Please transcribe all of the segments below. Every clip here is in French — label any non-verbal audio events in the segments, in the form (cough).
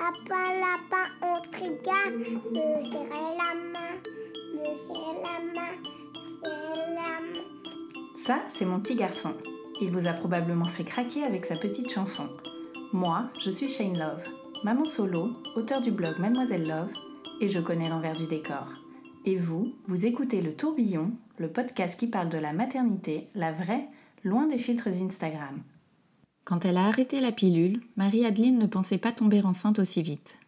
Lapin, lapin, on. Me la main, me la main. Ça, c'est mon petit garçon. Il vous a probablement fait craquer avec sa petite chanson. Moi, je suis Shane Love, maman solo, auteur du blog Mademoiselle Love, et je connais l'envers du décor. Et vous, vous écoutez Le Tourbillon, le podcast qui parle de la maternité, la vraie, loin des filtres Instagram. Quand elle a arrêté la pilule, Marie-Adeline ne pensait pas tomber enceinte aussi vite.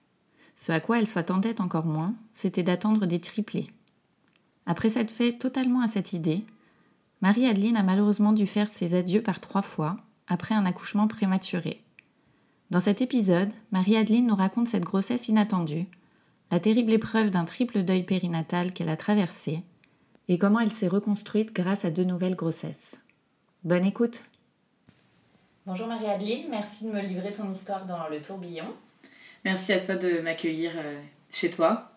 Ce à quoi elle s'attendait encore moins, c'était d'attendre des triplés. Après s'être fait totalement à cette idée, Marie-Adeline a malheureusement dû faire ses adieux par trois fois, après un accouchement prématuré. Dans cet épisode, Marie-Adeline nous raconte cette grossesse inattendue, la terrible épreuve d'un triple deuil périnatal qu'elle a traversé, et comment elle s'est reconstruite grâce à deux nouvelles grossesses. Bonne écoute Bonjour Marie-Adeline, merci de me livrer ton histoire dans le tourbillon. Merci à toi de m'accueillir euh, chez toi.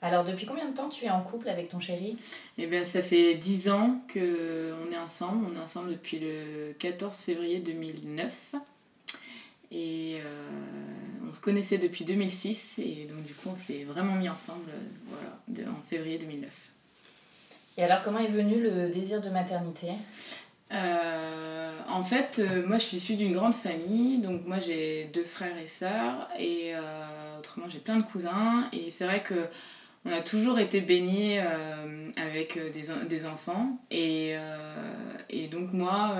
Alors depuis combien de temps tu es en couple avec ton chéri? Eh bien, ça fait 10 ans qu'on est ensemble. On est ensemble depuis le 14 février 2009. Et euh, on se connaissait depuis 2006. Et donc, du coup, on s'est vraiment mis ensemble euh, voilà, de- en février 2009. Et alors comment est venu le désir de maternité? Euh, en fait, euh, moi je suis issue d'une grande famille, donc moi j'ai deux frères et sœurs, et euh, autrement j'ai plein de cousins, et c'est vrai que on a toujours été baignés avec des, en- des enfants, et, donc moi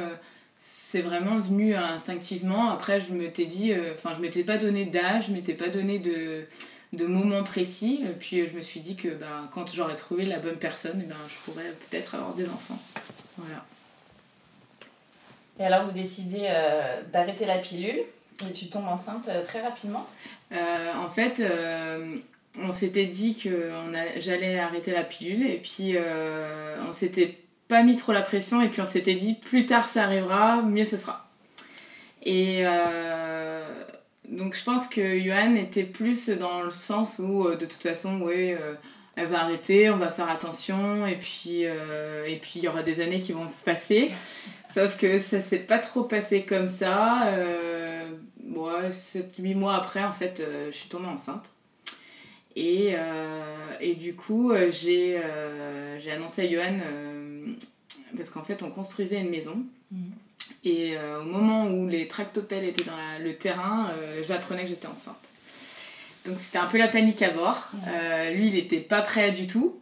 c'est vraiment venu instinctivement. Après, je m'étais dit, euh, enfin, je m'étais pas donné d'âge, je m'étais pas donné de, de moment précis, puis je me suis dit que bah, quand j'aurais trouvé la bonne personne, eh ben, je pourrais peut-être avoir des enfants. Voilà. Et alors vous décidez euh, d'arrêter la pilule et tu tombes enceinte euh, très rapidement Euh, en fait, on s'était dit que j'allais arrêter la pilule et puis on s'était pas mis trop la pression et puis on s'était dit plus tard ça arrivera, mieux ce sera. Et donc je pense que Johan était plus dans le sens où de toute façon, euh, elle va arrêter, on va faire attention et puis et puis il y aura des années qui vont se passer. Sauf que ça s'est pas trop passé comme ça. Euh, ouais, 7-8 mois après, en fait, euh, je suis tombée enceinte. Et, euh, et du coup, euh, j'ai euh, annoncé à Johan, euh, parce qu'en fait, on construisait une maison. Mhm. Et euh, au moment où les tractopelles étaient dans la- le terrain, euh, j'apprenais que j'étais enceinte. Donc c'était un peu la panique à bord. Euh, lui, il n'était pas prêt du tout.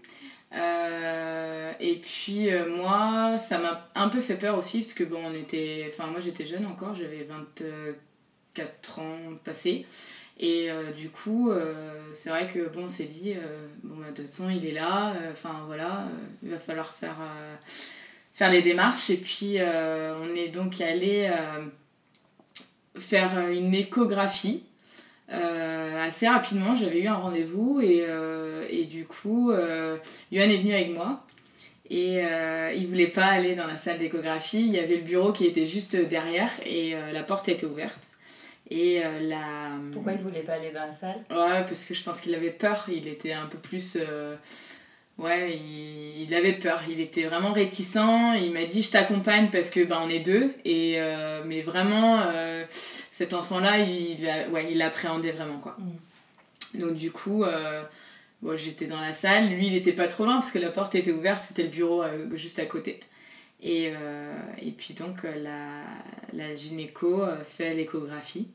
Euh, et puis euh, moi, ça m'a un peu fait peur aussi parce que bon, on était, enfin moi j'étais jeune encore, j'avais 24 ans passés. Et euh, du coup, c'est vrai que bon, on s'est dit, bon bah, de toute façon il est là, enfin voilà, il va falloir faire, faire les démarches. Et puis on est donc allé faire une échographie. Euh, assez rapidement, j'avais eu un rendez-vous et, euh, et du coup, euh, Yohan est venu avec moi et euh, il voulait pas aller dans la salle d'échographie. Il y avait le bureau qui était juste derrière et euh, la porte était ouverte. Et la... Pourquoi il voulait pas aller dans la salle? Ouais, parce que je pense qu'il avait peur. Il était un peu plus. Ouais, il, il avait peur. Il était vraiment réticent. Il m'a dit Je t'accompagne parce que ben, on est deux. Et, euh, mais vraiment, euh, cet enfant-là, il, a- ouais, il appréhendait vraiment. quoi. Donc, du coup, euh, bon, j'étais dans la salle. Lui, il était pas trop loin parce que la porte était ouverte. C'était le bureau euh, juste à côté. Et, euh, et puis, donc, euh, la, la gynéco fait l'échographie.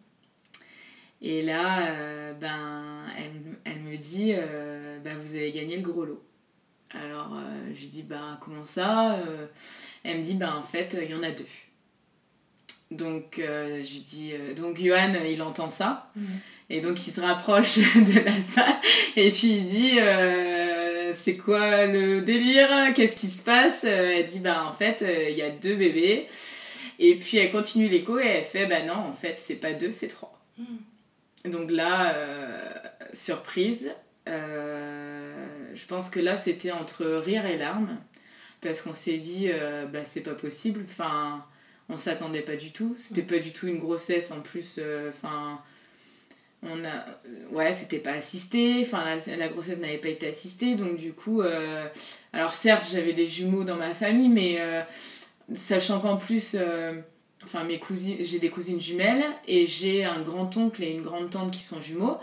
Et là, ben, elle, elle me dit, ben, vous avez gagné le gros lot. Alors, je lui dis, ben, comment ça Elle me dit, ben, en fait, il y en a deux. Donc, euh, je dis, euh, donc, Johan, il entend ça. Et donc, il se rapproche (laughs) de la salle. Et puis, il dit, euh, c'est quoi le délire? Qu'est-ce qui se passe? Elle dit bah en fait il y a deux bébés. Et puis elle continue l'écho et elle fait bah non en fait c'est pas deux c'est trois. Hmm. Donc là surprise. je pense que là c'était entre rire et larmes parce qu'on s'est dit bah c'est pas possible. Enfin on s'attendait pas du tout. C'était pas du tout une grossesse en plus. Enfin on a ouais c'était pas assisté enfin la, grossesse n'avait pas été assistée donc du coup euh, alors certes j'avais des jumeaux dans ma famille mais euh, sachant qu'en plus euh, enfin mes cousines j'ai des cousines jumelles et j'ai un grand oncle et une grande tante qui sont jumeaux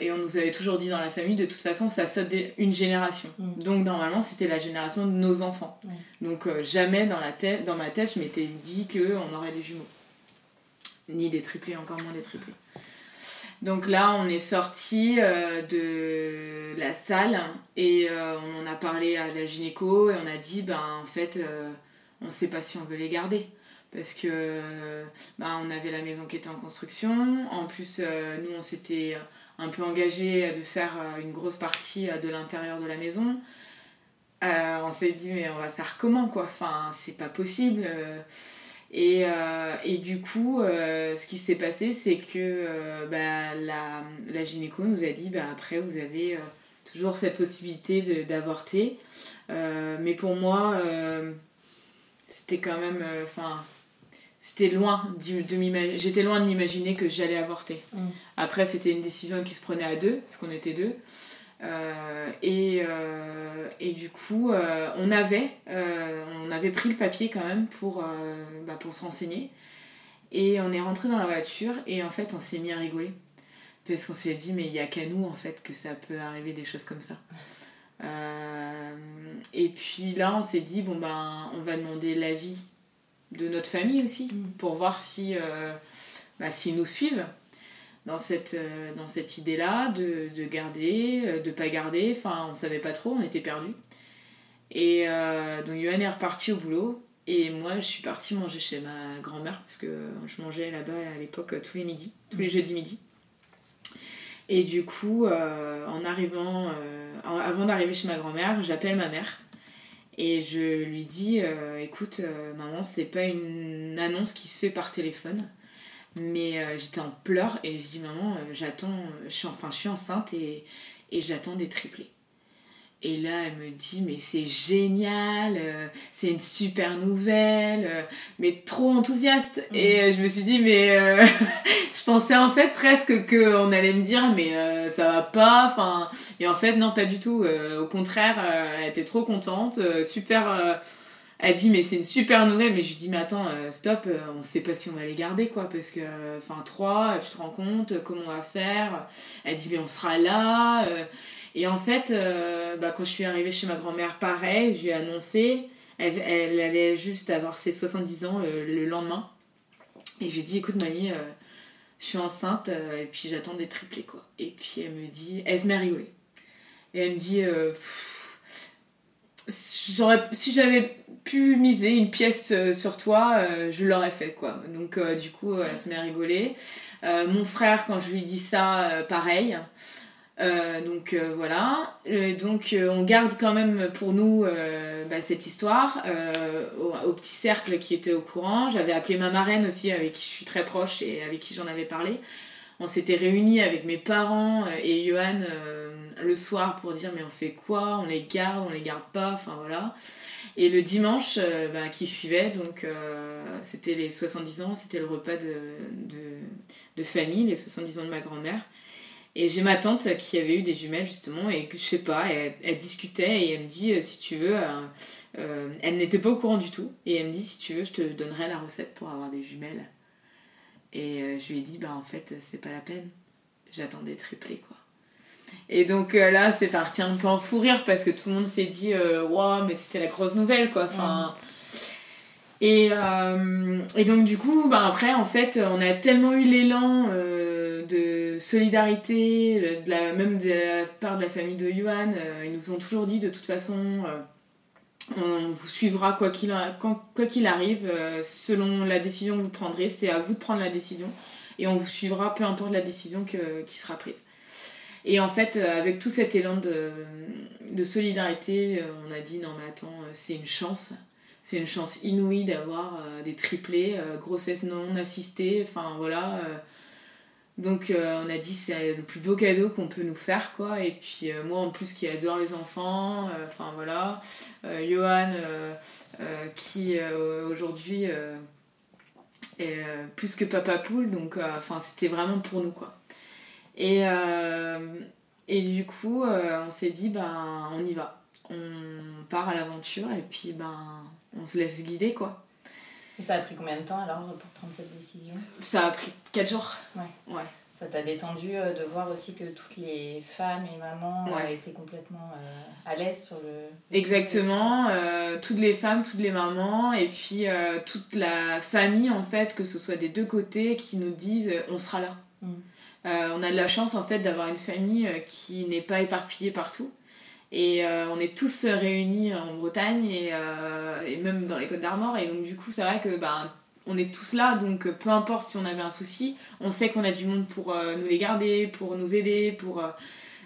et on nous avait toujours dit dans la famille de toute façon ça saute une génération mm. donc normalement c'était la génération de nos enfants donc jamais dans la tête dans ma tête je m'étais dit que on aurait des jumeaux ni des triplés encore moins des triplés donc là, on est sorti euh, de la salle et euh, on en a parlé à la gynéco et on a dit, ben en fait, euh, on ne sait pas si on veut les garder. Parce que ben, on avait la maison qui était en construction. En plus, nous, on s'était un peu engagé de faire une grosse partie de l'intérieur de la maison. on s'est dit, mais on va faire comment quoi? Enfin, c'est pas possible. Et, euh, du coup, euh, ce qui s'est passé, c'est que euh, bah, la, la, gynéco nous a dit bah, après, vous avez toujours cette possibilité d'avorter. mais pour moi, c'était quand même. Enfin. C'était loin de j'étais loin de m'imaginer que j'allais avorter. Mm. Après, c'était une décision qui se prenait à deux, parce qu'on était deux. Euh, et, euh, et, du coup, euh, on, avait, on avait pris le papier quand même pour, bah, pour s'enseigner. Et on est rentré dans la voiture et en fait, on s'est mis à rigoler. Parce qu'on s'est dit, mais il n'y a qu'à nous en fait que ça peut arriver des choses comme ça. et puis là, on s'est dit, bon ben, on va demander l'avis de notre famille aussi mm. pour voir si, bah, s'ils nous suivent dans cette, euh, dans cette idée-là de, de, garder, euh, de pas garder. Enfin, on savait pas trop, on était perdus. Et euh, donc, Yoann est reparti au boulot. Et moi, je suis partie manger chez ma grand-mère, parce que je mangeais là-bas à l'époque tous les midis, tous les jeudis midi. Et du coup, en arrivant, avant d'arriver chez ma grand-mère, j'appelle ma mère. Et je lui dis, écoute, maman, c'est pas une annonce qui se fait par téléphone. Mais euh, j'étais en pleurs et je dis maman, euh, j'attends, je suis, enfin je suis enceinte et, et j'attends des triplés. Et là, elle me dit, mais c'est génial, euh, c'est une super nouvelle, mais trop enthousiaste. Mm. Et je me suis dit, mais (laughs) je pensais en fait presque qu'on allait me dire, mais ça va pas. Enfin, et en fait, non, pas du tout. au contraire, elle était trop contente, super elle dit mais c'est une super nouvelle mais je lui dis mais attends euh, stop euh, on sait pas si on va les garder quoi parce que enfin trois tu te rends compte comment on va faire? Elle dit mais on sera là euh. Et en fait bah, quand je suis arrivée chez ma grand-mère pareil je lui ai annoncé elle, allait juste avoir ses 70 ans le lendemain et j'ai dit écoute mamie je suis enceinte et puis j'attends des triplés quoi et puis elle me dit elle se met à rigoler et elle me dit si j'avais pu miser une pièce euh, sur toi, euh, je l'aurais fait quoi. Donc euh, du coup, elle se met à rigoler. mon frère, quand je lui dis ça, pareil. Donc voilà. donc on garde quand même pour nous bah, cette histoire au, petit cercle qui était au courant. J'avais appelé ma marraine aussi, avec qui je suis très proche et avec qui j'en avais parlé. On s'était réunis avec mes parents et Johan le soir pour dire mais on fait quoi? On les garde, on les garde pas, enfin voilà. Et le dimanche euh, bah, qui suivait, donc euh, c'était les 70 ans, c'était le repas de, de, famille, les 70 ans de ma grand-mère. Et j'ai ma tante qui avait eu des jumelles justement, et que je sais pas, elle, discutait et elle me dit euh, si tu veux, elle n'était pas au courant du tout, et elle me dit si tu veux, je te donnerai la recette pour avoir des jumelles. Et je lui ai dit bah en fait, c'est pas la peine, j'attendais triplé quoi. Et donc euh, là, c'est parti un peu en fou rire parce que tout le monde s'est dit euh, Waouh, mais c'était la grosse nouvelle quoi. Enfin. Et, euh, et, donc du coup, bah, après, en fait, on a tellement eu l'élan de solidarité, de la, même de la part de la famille de Yuan. ils nous ont toujours dit de toute façon, on vous suivra quoi qu'il quoi qu'il arrive, selon la décision que vous prendrez, c'est à vous de prendre la décision. Et on vous suivra peu importe la décision que, qui sera prise. Et en fait, avec tout cet élan de, de solidarité, on a dit non mais attends, c'est une chance. C'est une chance inouïe d'avoir des triplés, grossesse non assistée, enfin voilà. Donc euh, on a dit c'est le plus beau cadeau qu'on peut nous faire quoi. Et puis euh, moi en plus qui adore les enfants, euh, enfin voilà. Johan qui aujourd'hui est plus que papa poule, donc enfin c'était vraiment pour nous quoi. Et, et du coup on s'est dit ben on y va. On part à l'aventure et puis ben on se laisse guider quoi. Et ça a pris combien de temps alors pour prendre cette décision? Ça a pris 4 jours. Ouais. ouais. Ça t'a détendu euh, de voir aussi que toutes les femmes et mamans euh, étaient complètement euh, à l'aise sur le. Exactement, toutes les femmes, toutes les mamans, et puis toute la famille en fait, que ce soit des deux côtés, qui nous disent on sera là. Mm. on a de la chance en fait d'avoir une famille qui n'est pas éparpillée partout. Et on est tous réunis en Bretagne et, et même dans les Côtes d'Armor. Et donc, du coup, c'est vrai que ben, on est tous là, donc euh, peu importe si on avait un souci, on sait qu'on a du monde pour euh, nous les garder, pour nous aider, pour... Euh,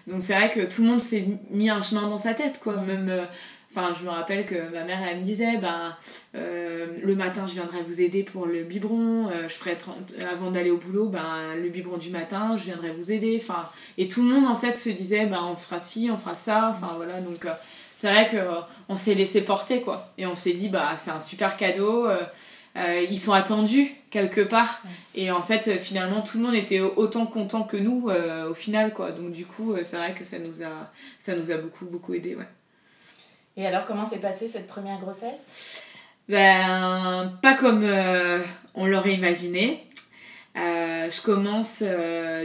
donc c'est vrai que tout le monde s'est mis un chemin dans sa tête, quoi. Même... Enfin, je me rappelle que ma mère, elle me disait, ben, le matin, je viendrai vous aider pour le biberon, je ferai avant d'aller au boulot, ben, le biberon du matin, je viendrai vous aider. Enfin, et tout le monde, en fait, se disait, ben, on fera ci, on fera ça. Enfin, voilà, donc c'est vrai qu'on s'est laissé porter, quoi. Et on s'est dit, bah, c'est un super cadeau. Euh, ils sont attendus quelque part. Et en fait, finalement, tout le monde était autant content que nous euh, au final, quoi. Donc du coup, euh, c'est vrai que ça nous a, ça nous a beaucoup, beaucoup aidé, ouais. Et alors, comment s'est passée cette première grossesse? Ben, pas comme on l'aurait imaginé. je commence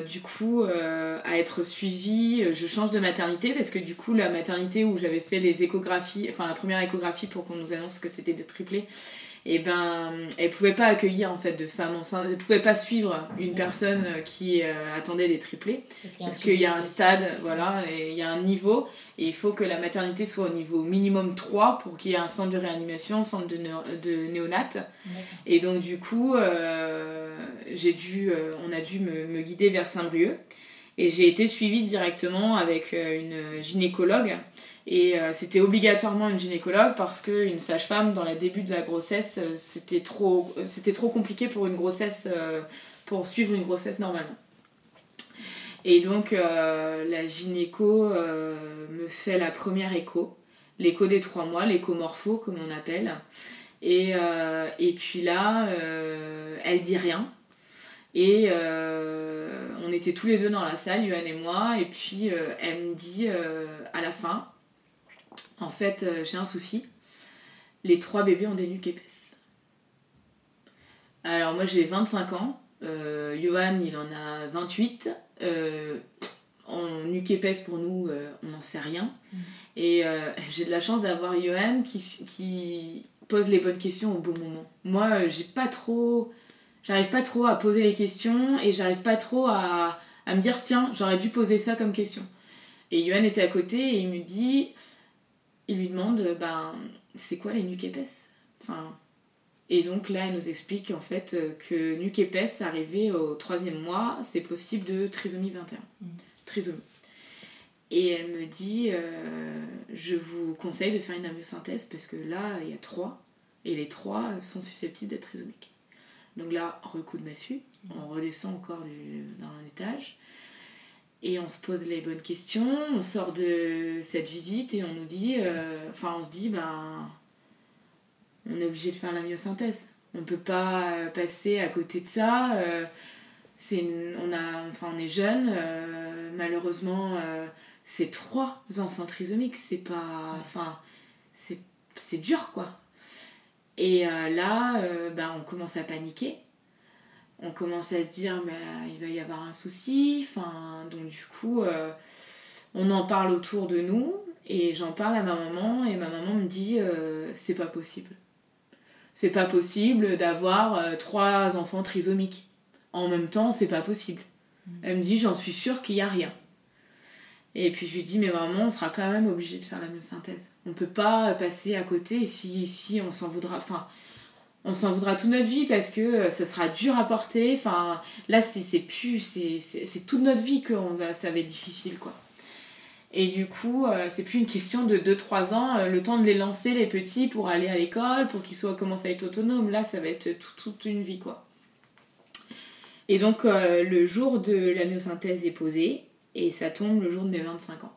du coup à être suivie, je change de maternité parce que du coup la maternité où j'avais fait les échographies, enfin la première échographie pour qu'on nous annonce que c'était des triplés, et ben elle pouvait pas accueillir en fait de femmes enceintes, elle pouvait pas suivre une personne qui euh, attendait des triplés. Parce qu'il y a un stade, voilà, et il y a un niveau. Et il faut que la maternité soit au niveau minimum 3 pour qu'il y ait un centre de réanimation, un centre de, de néonat. Et donc du coup, euh, j'ai dû, euh, on a dû me, me guider vers Saint-Brieuc. Et j'ai été suivie directement avec une gynécologue et euh, c'était obligatoirement une gynécologue parce qu'une sage-femme, dans le début de la grossesse, euh, c'était trop, c'était trop compliqué pour une grossesse, euh, pour suivre une grossesse normalement. Et donc la gynéco me fait la première écho, l'écho des trois mois, l'écho morpho comme on appelle. Et, et puis là, elle dit rien. Et on était tous les deux dans la salle, Yuan et moi, et puis elle me dit à la fin, en fait, euh, j'ai un souci. Les trois bébés ont des nuques épaisses. Alors moi j'ai 25 ans, euh, Johan il en a 28. Euh, en nuque épaisse pour nous, on n'en sait rien. Mm. Et (laughs) j'ai de la chance d'avoir Johan qui, qui, pose les bonnes questions au bon moment. Moi j'ai pas trop. J'arrive pas trop à poser les questions et j'arrive pas trop à, à me dire tiens, j'aurais dû poser ça comme question. Et Johan était à côté et il me dit il lui demande ben, c'est quoi les nuques épaisses? Enfin, Et donc là, elle nous explique en fait que nuque épaisse, arrivé au troisième mois, c'est possible de trisomie 21. Mm. Trisomie. Et elle me dit euh, je vous conseille de faire une amyosynthèse parce que là, il y a trois et les trois sont susceptibles d'être trisomiques. Donc là, recoup de massue, on redescend encore dans un étage. Et on se pose les bonnes questions, on sort de cette visite et on nous dit, euh, enfin on se dit, ben, on est obligé de faire la myosynthèse. On ne peut pas euh, passer à côté de ça. Euh, c'est on, a, enfin, on est jeune, malheureusement, c'est trois enfants trisomiques, c'est pas. Enfin, c'est dur quoi. Et là, ben, on commence à paniquer on commence à se dire mais il va y avoir un souci enfin donc du coup euh, on en parle autour de nous et j'en parle à ma maman et ma maman me dit euh, c'est pas possible. C'est pas possible d'avoir euh, trois enfants trisomiques. En même temps c'est pas possible. Mm. elle me dit j'en suis sûre qu'il y a rien. Et puis je lui dis mais maman on sera quand même obligé de faire la myosynthèse. On peut pas passer à côté si si on s'en voudra. Enfin on s'en voudra toute notre vie parce que euh, ce sera dur à porter. Enfin, là, c'est plus, c'est toute notre vie que va, ça va être difficile, quoi. Et du coup, euh, c'est plus une question de 2-3 ans, euh, le temps de les lancer, les petits, pour aller à l'école, pour qu'ils soient commencent à être autonomes. Là, ça va être toute une vie, quoi. Et donc, le jour de la myosynthèse est posé, et ça tombe le jour de mes 25 ans.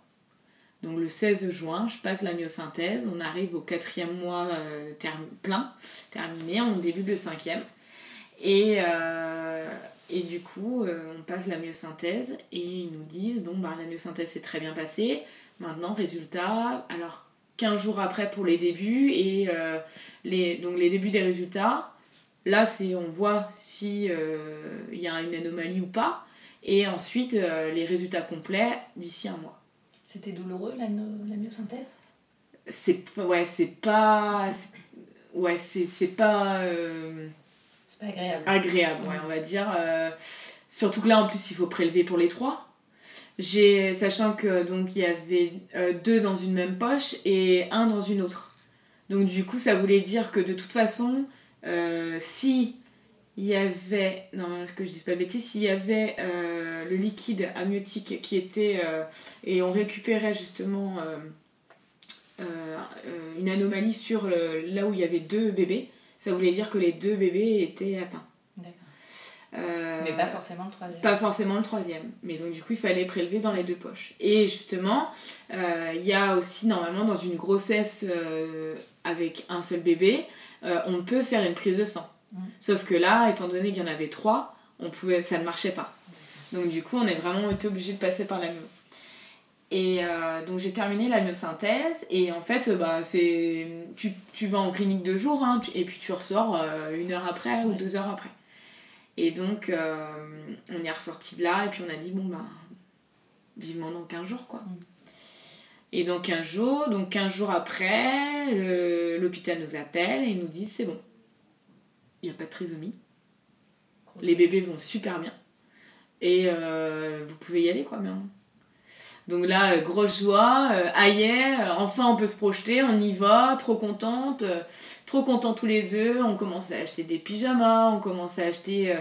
Donc le 16 juin, je passe la myosynthèse, on arrive au quatrième mois euh, plein, terminé, on débute le cinquième. Et, euh, et du coup, euh, on passe la myosynthèse et ils nous disent, bon, bah, la myosynthèse s'est très bien passée, maintenant, résultat, alors 15 jours après pour les débuts, et les, donc les débuts des résultats, là, c'est on voit si il y a une anomalie ou pas, et ensuite les résultats complets d'ici un mois. C'était douloureux la, la myosynthèse? C'est ouais, c'est pas ouais, c'est pas euh, c'est pas agréable. Agréable, ouais, on va dire euh, surtout que là en plus il faut prélever pour les trois. J'ai sachant que donc il y avait euh, deux dans une même poche et un dans une autre. Donc du coup ça voulait dire que de toute façon si il y avait, non, ce que je dis pas de bêtises, s'il y avait euh, le liquide amniotique qui était, euh, et on récupérait justement euh, une anomalie sur là où il y avait deux bébés, ça voulait dire que les deux bébés étaient atteints. D'accord. mais pas forcément le troisième. Pas forcément le troisième. Mais donc du coup, il fallait prélever dans les deux poches. Et justement, il y a aussi normalement dans une grossesse avec un seul bébé, on peut faire une prise de sang. Sauf que là, étant donné qu'il y en avait trois, on pouvait, ça ne marchait pas. Donc du coup, on est vraiment été obligé de passer par la myo. Et euh, donc j'ai terminé la myosynthèse et en fait, bah, c'est tu, tu, vas en clinique deux jours hein, et puis tu ressors euh, une heure après ou deux heures après. Et donc euh, on est ressorti de là et puis on a dit bon bah vivement dans 15 jours quoi. Et dans 15 jours, donc 15 jours après, l'hôpital nous appelle et nous dit c'est bon, il n'y a pas de trisomie. Les bébés vont super bien. Et euh, vous pouvez y aller, quoi, maintenant. Donc là, euh, grosse joie, euh, aïe, enfin on peut se projeter, on y va, trop contente, trop contents tous les deux. On commence à acheter des pyjamas, on commence à acheter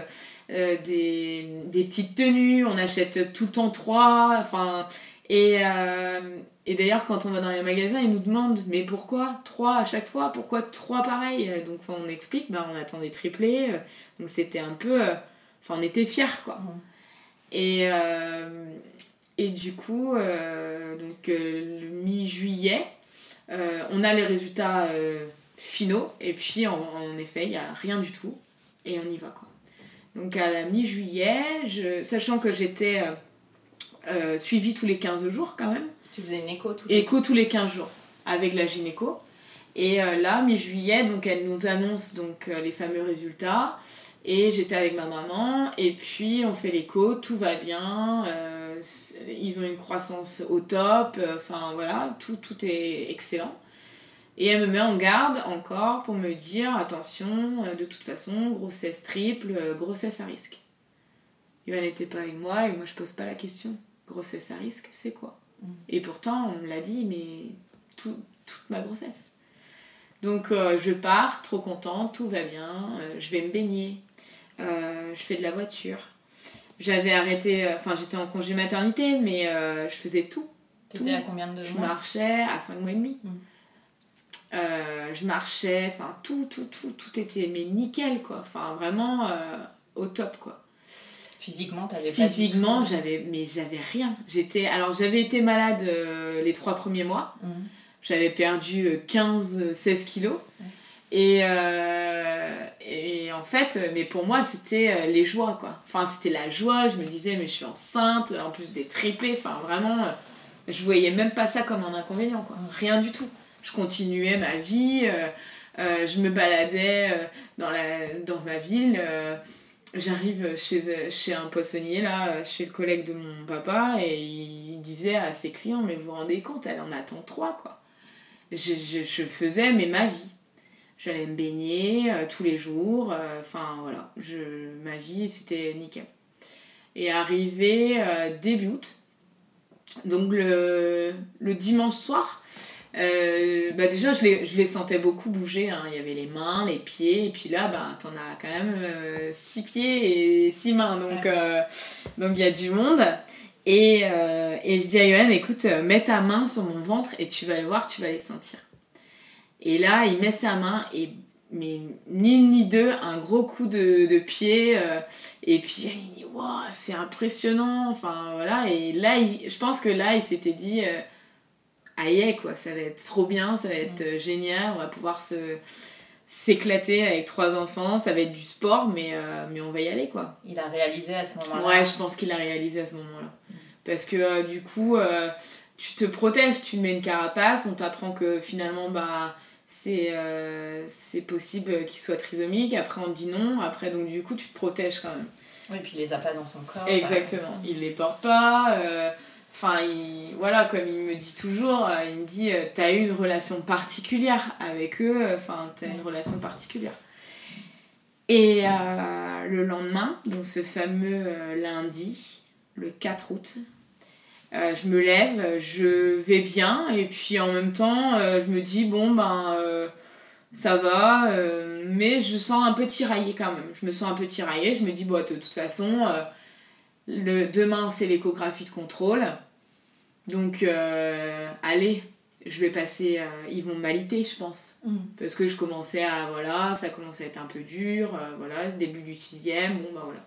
des, des, petites tenues, on achète tout temps trois. Enfin, et, euh, et d'ailleurs, quand on va dans les magasins, ils nous demandent mais pourquoi trois à chaque fois? Pourquoi trois pareils? Donc on explique, bah, on attendait triplé. Euh, donc c'était un peu. Euh, enfin, on était fiers quoi. Et, et du coup, donc le mi-juillet, on a les résultats finaux. Et puis en, en effet, il n'y a rien du tout. Et on y va quoi. Donc à la mi-juillet, sachant que j'étais euh, suivi tous les 15 jours quand même. Tu faisais une écho tous les Écho tous les 15 jours avec la gynéco. Et euh, là, mi-juillet, donc elle nous annonce donc euh, les fameux résultats. Et j'étais avec ma maman, et puis on fait l'écho, tout va bien, ils ont une croissance au top, enfin voilà, tout, tout est excellent. Et elle me met en garde encore pour me dire attention, de toute façon, grossesse triple, grossesse à risque. Il n'était pas avec moi et moi je pose pas la question grossesse à risque, c'est quoi mm. Et pourtant, on me l'a dit, mais toute ma grossesse. Donc euh, je pars, trop contente, tout va bien, euh, je vais me baigner, euh, je fais de la voiture. J'avais arrêté, enfin j'étais en congé maternité, mais je faisais tout. T'étais à combien de mois Je marchais à 5 mois et demi. Mm. je marchais, enfin tout, tout, tout, tout était mais nickel quoi. Enfin vraiment au top quoi. Physiquement, t'avais Physiquement, j'avais, mais j'avais rien. J'étais, alors j'avais été malade euh, les trois premiers mois. Mhm. J'avais perdu 15-16 euh, kilos. Et, euh, et en fait, mais pour moi, c'était les joies, quoi. Enfin, c'était la joie. Je me disais, mais je suis enceinte, en plus des triplés. Enfin, vraiment, je voyais même pas ça comme un inconvénient, quoi. Rien du tout. Je continuais ma vie. je me baladais dans, la, dans ma ville j'arrive chez, chez un poissonnier, là, chez le collègue de mon papa, et il disait à ses clients, mais vous vous rendez compte, elle en attend trois, quoi. Je, je, faisais, mais ma vie. J'allais me baigner euh, tous les jours, euh, enfin voilà, je, ma vie c'était nickel. Et arrivé euh, début août, donc le, le dimanche soir, Euh, bah déjà, je les, je les sentais beaucoup bouger. hein. Il y avait les mains, les pieds, et puis là, bah, t'en as quand même 6 pieds et 6 mains. Donc, euh, donc il y a du monde. Et, euh, et je dis à Yoann, écoute, euh, mets ta main sur mon ventre et tu vas le voir, tu vas les sentir. Et là, il met sa main et mais ni une ni deux, un gros coup de, de pied. euh, et puis il dit, waouh, c'est impressionnant. Enfin voilà. Et là, il- je pense que là, il s'était dit, euh, aïe, quoi, ça va être trop bien, ça va être euh, génial, on va pouvoir se s'éclater avec trois enfants, ça va être du sport, mais, euh, mais on va y aller, quoi. Il a réalisé à ce moment-là. Ouais, je pense qu'il a réalisé à ce moment-là. Parce que euh, du coup, euh, tu te protèges, tu mets une carapace, on t'apprend que finalement, bah, c'est c'est possible qu'il soit trisomique, après on te dit non, après donc du coup, tu te protèges quand même. Oui, puis il les a pas dans son corps. Exactement. Il les porte pas. Enfin, il- voilà, comme il me dit toujours, euh, il me dit euh, T'as eu une relation particulière avec eux, euh, enfin, t'as une relation particulière. Et le lendemain, donc ce fameux lundi, le 4 août, je me lève, je vais bien, et puis en même temps, je me dis Bon, ben. ça va, mais je sens un peu tiraillée quand même. Je me sens un peu tiraillée. Je me dis, bon, de toute façon, le, demain c'est l'échographie de contrôle. Donc, euh, allez, je vais passer. euh, ils vont m'aliter, je pense. Mm. Parce que je commençais à. Voilà, ça commençait à être un peu dur. euh, voilà, ce début du sixième, bon, bah voilà.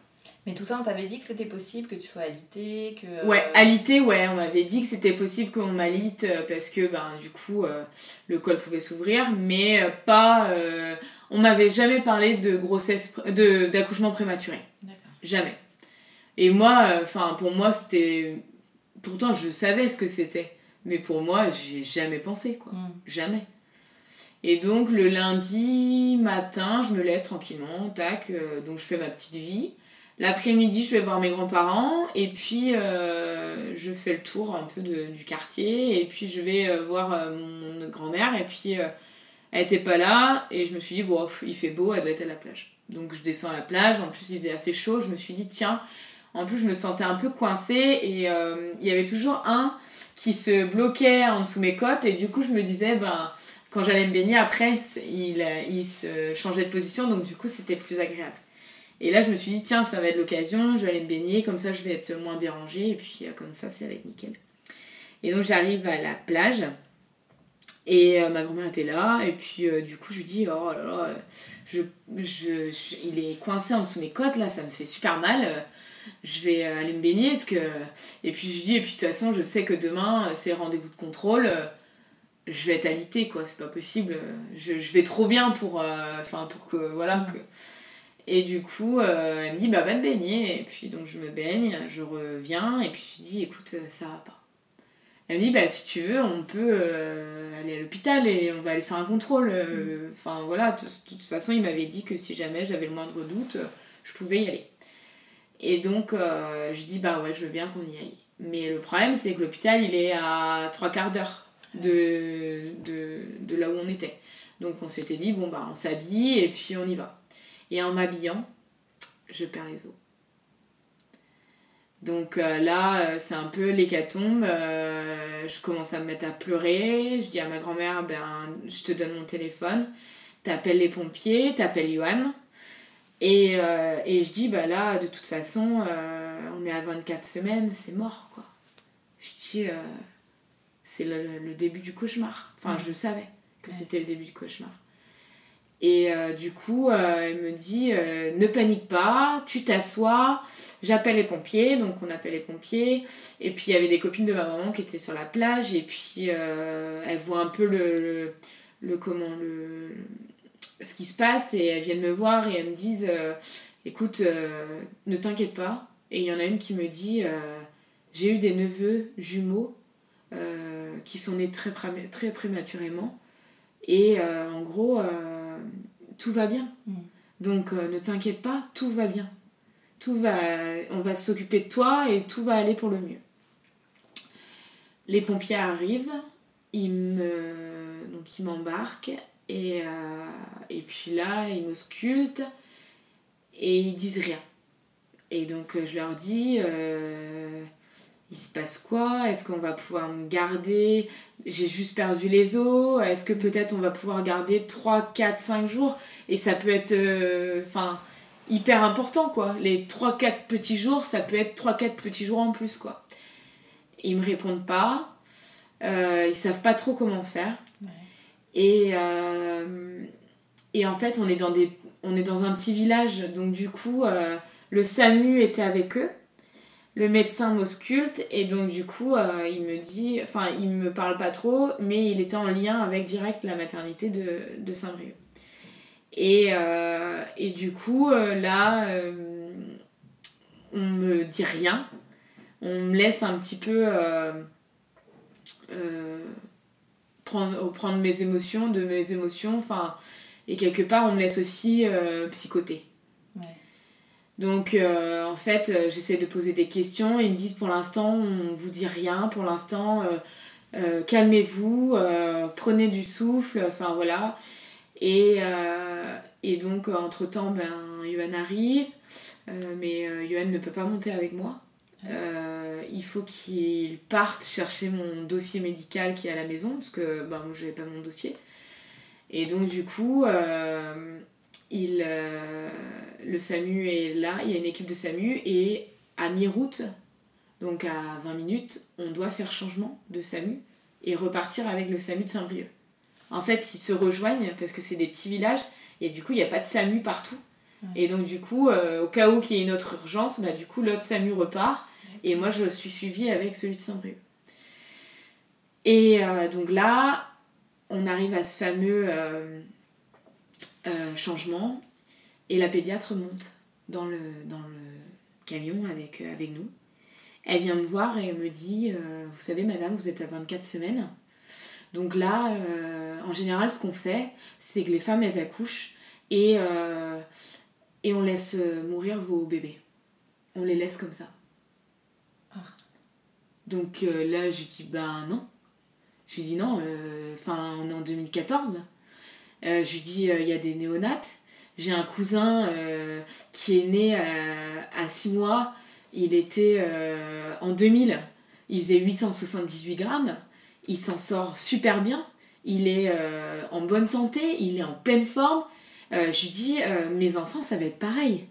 Mais tout ça, on t'avait dit que c'était possible, que tu sois alité, que... Ouais, alité, ouais, on m'avait dit que c'était possible qu'on m'alite euh, parce que ben du coup euh, le col pouvait s'ouvrir, mais euh, pas. euh, on m'avait jamais parlé de grossesse, de d'accouchement prématuré, D'accord. jamais. Et moi, enfin pour moi c'était, pourtant je savais ce que c'était, mais pour moi j'ai jamais pensé quoi, Mm. jamais. Et donc le lundi matin, je me lève tranquillement, tac, euh, donc je fais ma petite vie. L'après-midi, je vais voir mes grands-parents et puis euh, je fais le tour un peu de- du quartier et puis je vais euh, voir mon, notre grand-mère et puis elle était pas là et je me suis dit bon il fait beau, elle doit être à la plage. Donc je descends à la plage, en plus il faisait assez chaud, je me suis dit tiens, en plus je me sentais un peu coincée et euh, il y avait toujours un qui se bloquait en dessous mes côtes et du coup je me disais ben quand j'allais me baigner après il, euh, il se changeait de position donc du coup c'était plus agréable. Et là, je me suis dit, tiens, ça va être l'occasion, je vais aller me baigner, comme ça je vais être moins dérangée, et puis euh, comme ça, ça va être nickel. Et donc, j'arrive à la plage, et ma grand-mère était là, et puis du coup, je lui dis, oh là là, je, je, il est coincé en dessous de mes côtes, là, ça me fait super mal, je vais euh, aller me baigner, parce que. Et puis, je lui dis, et puis de toute façon, je sais que demain, euh, c'est rendez-vous de contrôle. euh, je vais être alitée, quoi, c'est pas possible. Je, je vais trop bien pour. euh, Enfin, pour que. Voilà. Que... Et du coup, euh, elle me dit, bah, va te baigner. Et puis, donc, je me baigne, je reviens, et puis je lui dis, écoute, ça va pas. Elle me dit, bah, si tu veux, on peut euh, aller à l'hôpital et on va aller faire un contrôle. euh, Enfin, voilà, de toute façon, il m'avait dit que si jamais j'avais le moindre doute, je pouvais y aller. Et donc, euh, je dis, bah ouais, je veux bien qu'on y aille. Mais le problème, c'est que l'hôpital, il est à trois quarts d'heure de, de, là où on était. Donc, on s'était dit, bon, bah, on s'habille et puis on y va. Et en m'habillant, je perds les os. Donc euh, là, euh, c'est un peu l'hécatombe. je commence à me mettre à pleurer. Je dis à ma grand-mère, ben, je te donne mon téléphone. T'appelles les pompiers, t'appelles Yoann. Et, euh, et je dis, bah là, de toute façon, euh, on est à 24 semaines, c'est mort, quoi. Je dis, euh, c'est le, début du cauchemar. Enfin, je savais que c'était le début du cauchemar. Et du coup, elle me dit, ne panique pas, tu t'assois, j'appelle les pompiers, donc on appelle les pompiers. Et puis il y avait des copines de ma maman qui étaient sur la plage, et puis elles voient un peu le, le, le- comment, le, ce qui se passe, et elles viennent me voir et elles me disent, euh, écoute, euh, ne t'inquiète pas. Et il y en a une qui me dit, euh, j'ai eu des neveux jumeaux qui sont nés très, très prématurément. Et en gros, tout va bien. Mm. Donc ne t'inquiète pas, tout va bien. Tout va, on va s'occuper de toi et tout va aller pour le mieux. Les pompiers arrivent, ils me, donc ils m'embarquent et, euh, et puis là ils m'auscultent et ils disent rien. Et donc euh, je leur dis, euh, il se passe quoi? Est-ce qu'on va pouvoir me garder? J'ai juste perdu les os. Est-ce que peut-être on va pouvoir garder 3, 4, 5 jours? Et ça peut être euh, hyper important quoi. Les 3, 4 petits jours, ça peut être 3, 4 petits jours en plus quoi. Ils me répondent pas. Euh, ils savent pas trop comment faire. Et, euh, et en fait, on est, dans des, on est dans un petit village, donc du coup, euh, le SAMU était avec eux. Le médecin m'ausculte. Et donc du coup euh, il me dit, enfin il me parle pas trop, mais il était en lien avec direct la maternité de, de Saint-Brieuc. Et, et, du coup là on me dit rien, on me laisse un petit peu prendre, prendre mes émotions, de mes émotions, enfin et quelque part on me laisse aussi psychoter. Donc euh, en fait, euh, j'essaie de poser des questions. Ils me disent pour l'instant, on vous dit rien. Pour l'instant, euh, calmez-vous, prenez du souffle. Enfin voilà. Et, et donc entre-temps, ben, Yohan arrive. mais Yohan ne peut pas monter avec moi. Il faut qu'il parte chercher mon dossier médical qui est à la maison, parce que ben, moi je n'avais pas mon dossier. Et donc du coup, il, euh, le SAMU est là, il y a une équipe de SAMU et à mi-route, donc à 20 minutes, on doit faire changement de SAMU et repartir avec le SAMU de Saint-Brieuc. En fait, ils se rejoignent parce que c'est des petits villages et du coup, il n'y a pas de SAMU partout. Et donc, du coup, euh, au cas où il y ait une autre urgence, bah, du coup, l'autre SAMU repart et moi, je suis suivie avec celui de Saint-Brieuc. Et euh, donc là, on arrive à ce fameux euh, changement, et la pédiatre monte dans le, dans le camion avec, euh, avec nous. Elle vient me voir et elle me dit euh, Vous savez, madame, vous êtes à 24 semaines. Donc là, en général, ce qu'on fait, c'est que les femmes, elles accouchent et, et on laisse mourir vos bébés. On les laisse comme ça. Donc là, je dis Ben non. Je lui dis non, enfin, on est en 2014. Euh, je lui dis, euh, il y a des néonates. J'ai un cousin euh, qui est né à 6 mois. Il était en 2000. Il faisait 878 grammes. Il s'en sort super bien. Il est en bonne santé. Il est en pleine forme. je lui dis, mes enfants, ça va être pareil.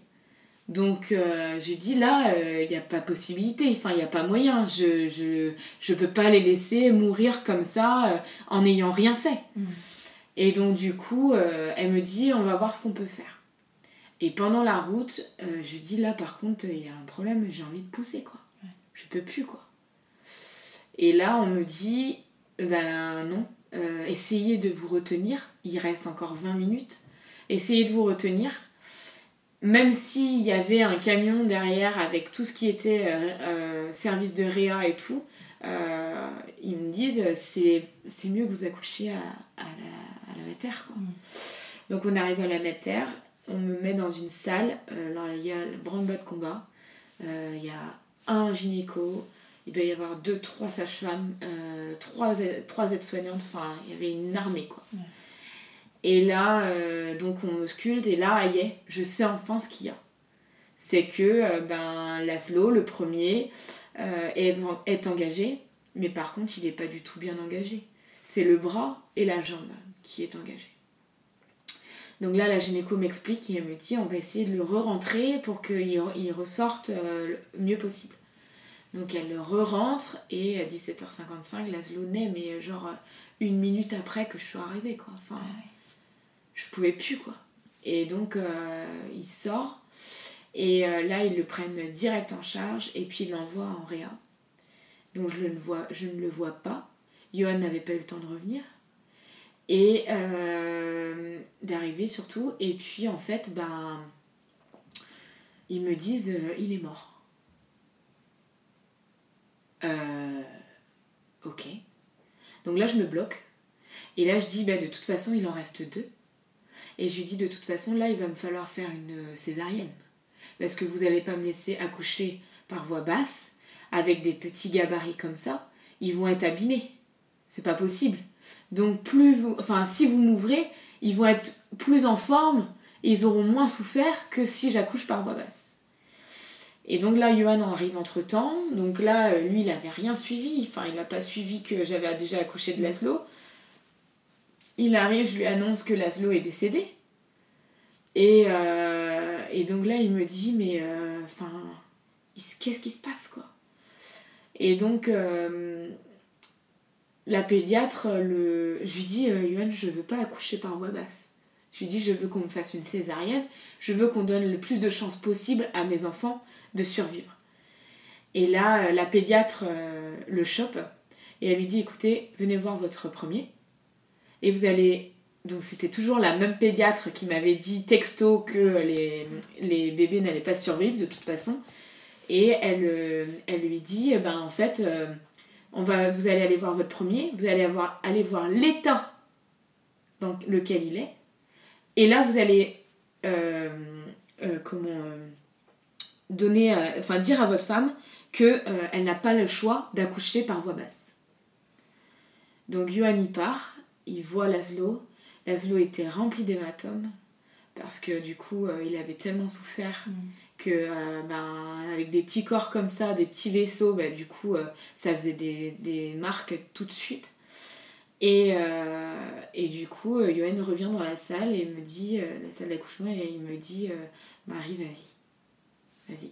Donc je lui dis là, il n'y a pas possibilité, enfin il n'y a pas moyen, je, je, je peux pas les laisser mourir comme ça en n'ayant rien fait. Mmh. Et donc du coup, euh, elle me dit, on va voir ce qu'on peut faire. Et pendant la route, euh, je dis là par contre, il y a un problème, j'ai envie de pousser quoi. Je peux plus quoi. Et là, on me dit, ben non, euh, essayez de vous retenir. Il reste encore 20 minutes. Essayez de vous retenir. Même s'il y avait un camion derrière avec tout ce qui était service de réa et tout, ils me disent c'est, mieux que vous accouchiez à, à la la mater. Quoi. Mm. Donc on arrive à la mater, on me met dans une salle, euh, là il y a le branle-bas de combat, euh, il y a un gynéco, il doit y avoir deux, trois sages-femmes, euh, trois, trois aides-soignantes, enfin il y avait une armée quoi. Et là, donc on me sculpte et là, y est, je sais enfin ce qu'il y a. C'est que ben, Laszlo, le premier, est, est engagé, mais par contre il n'est pas du tout bien engagé. C'est le bras et la jambe qui est engagé. Donc là, la gynéco m'explique et elle me dit on va essayer de le re-rentrer pour qu'il ressorte euh, le mieux possible. Donc elle le re-rentre et à 17h55, Laszlo naît, mais genre une minute après que je suis arrivée, quoi. Enfin, je pouvais plus, quoi. Et donc euh, il sort et euh, là, ils le prennent direct en charge et puis ils l'envoient en réa. Donc je, ne vois, je ne le vois pas. Johan n'avait pas eu le temps de revenir et euh, d'arriver surtout. Et puis en fait, ben, ils me disent il est mort. Ok. Donc là, je me bloque. Et là, je dis ben, de toute façon, il en reste deux. Et je lui dis de toute façon, là, il va me falloir faire une césarienne. Parce que vous n'allez pas me laisser accoucher par voie basse, avec des petits gabarits comme ça. Ils vont être abîmés. C'est pas possible. Donc plus vous, enfin si vous m'ouvrez, ils vont être plus en forme et ils auront moins souffert que si j'accouche par voie basse. Et donc là, Johan en arrive entre temps. Donc là, euh, lui, il n'avait rien suivi. Enfin, il n'a pas suivi que j'avais déjà accouché de Laszlo. Il arrive, je lui annonce que Laszlo est décédé. Et, euh, et donc là, il me dit, mais euh, enfin, qu'est-ce qui se passe, quoi? Et donc, la pédiatre, le... je lui dis, Johan, je veux pas accoucher par voie basse. Je lui dis, je veux qu'on me fasse une césarienne. Je veux qu'on donne le plus de chances possible à mes enfants de survivre. Et là, euh, la pédiatre euh, le chope et elle lui dit écoutez, venez voir votre premier. Et vous allez. Donc c'était toujours la même pédiatre qui m'avait dit texto que les, les bébés n'allaient pas survivre de toute façon. Et elle, euh, elle lui dit ben en fait, on va, vous allez aller voir votre premier, vous allez avoir, aller voir l'état dans lequel il est. Et là, vous allez. comment donner, euh, enfin dire à votre femme qu'elle euh, elle n'a pas le choix d'accoucher par voie basse. Donc Johan y part, il voit Laszlo. Laszlo était rempli d'hématomes parce que du coup euh, il avait tellement souffert mm. que ben, avec des petits corps comme ça, des petits vaisseaux, ben, du coup ça faisait des, marques tout de suite. Et, et du coup, Johan revient dans la salle et me dit, la salle d'accouchement, et il me dit, Marie, vas-y vas-y.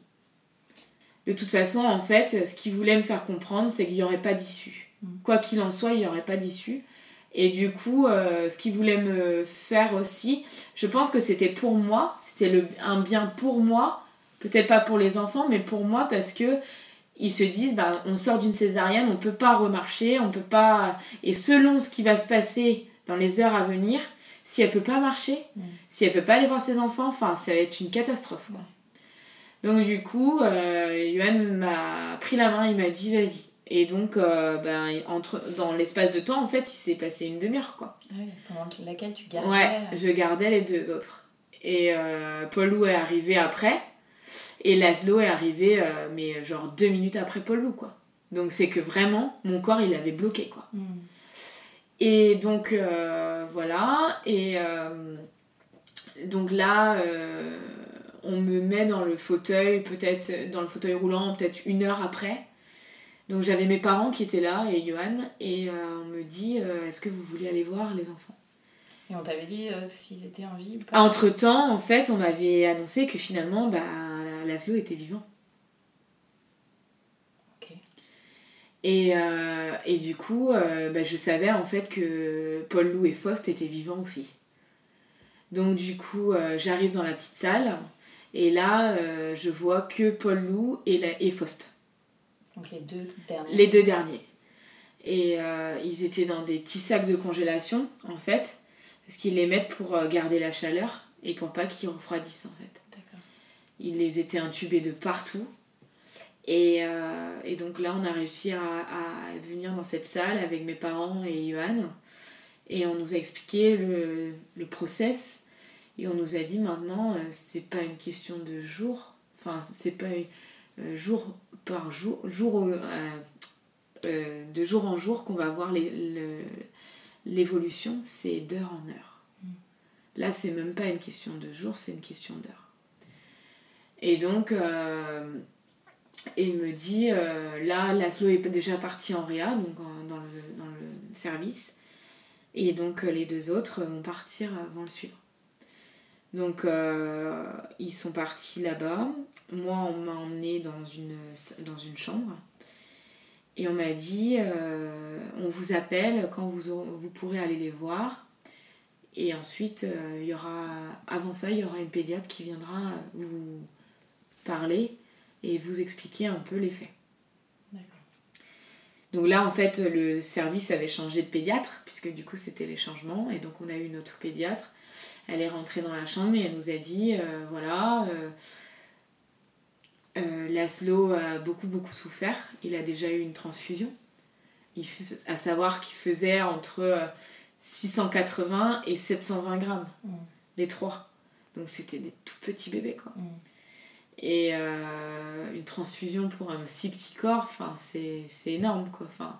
De toute façon, en fait, ce qu'il voulait me faire comprendre, c'est qu'il n'y aurait pas d'issue. Mm. Quoi qu'il en soit, il n'y aurait pas d'issue. Et du coup, euh, ce qu'il voulait me faire aussi, je pense que c'était pour moi, c'était un bien pour moi, peut-être pas pour les enfants, mais pour moi parce que ils se disent, bah, on sort d'une césarienne, on peut pas remarcher, on peut pas. Et selon ce qui va se passer dans les heures à venir, si elle peut pas marcher, mm. si elle peut pas aller voir ses enfants, enfin, ça va être une catastrophe. Donc du coup, euh, m'a pris la main, il m'a dit vas-y. Et donc, euh, ben, entre, dans l'espace de temps, en fait, il s'est passé une demi-heure, quoi. Ah oui, pendant laquelle tu gardais Ouais, je gardais les deux autres. Et euh, Paulou est arrivé après, et Laszlo est arrivé, euh, mais genre deux minutes après Paulou, quoi. Donc c'est que vraiment, mon corps, il avait bloqué, quoi. Hmm. Et donc, euh, voilà. Et donc là on me met dans le fauteuil, peut-être dans le fauteuil roulant, peut-être une heure après. Donc j'avais mes parents qui étaient là et Johan, et euh, on me dit euh, Est-ce que vous voulez aller voir les enfants? Et on t'avait dit euh, s'ils étaient en vie ou pas Entre temps, en fait, on m'avait annoncé que finalement, bah, Laszlo était vivant. Ok. Et, et du coup, bah, je savais en fait que Paul Lou et Faust étaient vivants aussi. Donc du coup, j'arrive dans la petite salle. Et là, je vois que Paul Lou et, et Faust. Donc les deux derniers. Les deux derniers. Et euh, ils étaient dans des petits sacs de congélation, en fait, parce qu'ils les mettent pour euh, garder la chaleur et pour pas qu'ils refroidissent, en fait. D'accord. Ils les étaient intubés de partout. Et, et, donc là, on a réussi à, à, venir dans cette salle avec mes parents et Johan. Et on nous a expliqué le, le process et on nous a dit maintenant, euh, c'est pas une question de jour, enfin, c'est pas euh, jour par jour, jour euh, de jour en jour qu'on va voir l'évolution, c'est d'heure en heure. Mm. Là, c'est même pas une question de jour, c'est une question d'heure. Et donc, il me dit, là, Laszlo est déjà parti en réa, donc dans, le, dans le service. Et donc, les deux autres vont partir, vont le suivre. Donc euh, ils sont partis là-bas. Moi, on m'a emmené dans une, dans une chambre. Et on m'a dit, euh, on vous appelle quand vous, vous pourrez aller les voir. Et ensuite, euh, il y aura, avant ça, il y aura une pédiatre qui viendra vous parler et vous expliquer un peu les faits. Donc là, en fait, le service avait changé de pédiatre, puisque du coup, c'était les changements. Et donc, on a eu une autre pédiatre elle est rentrée dans la chambre et elle nous a dit euh, voilà, euh, euh, Laszlo a beaucoup beaucoup souffert. Il a déjà eu une transfusion. Il, à savoir qu'il faisait entre 680 et 720 grammes, mm. les trois. Donc c'était des tout petits bébés quoi. Mm. Et une transfusion pour un si petit corps, enfin c'est énorme quoi. Enfin,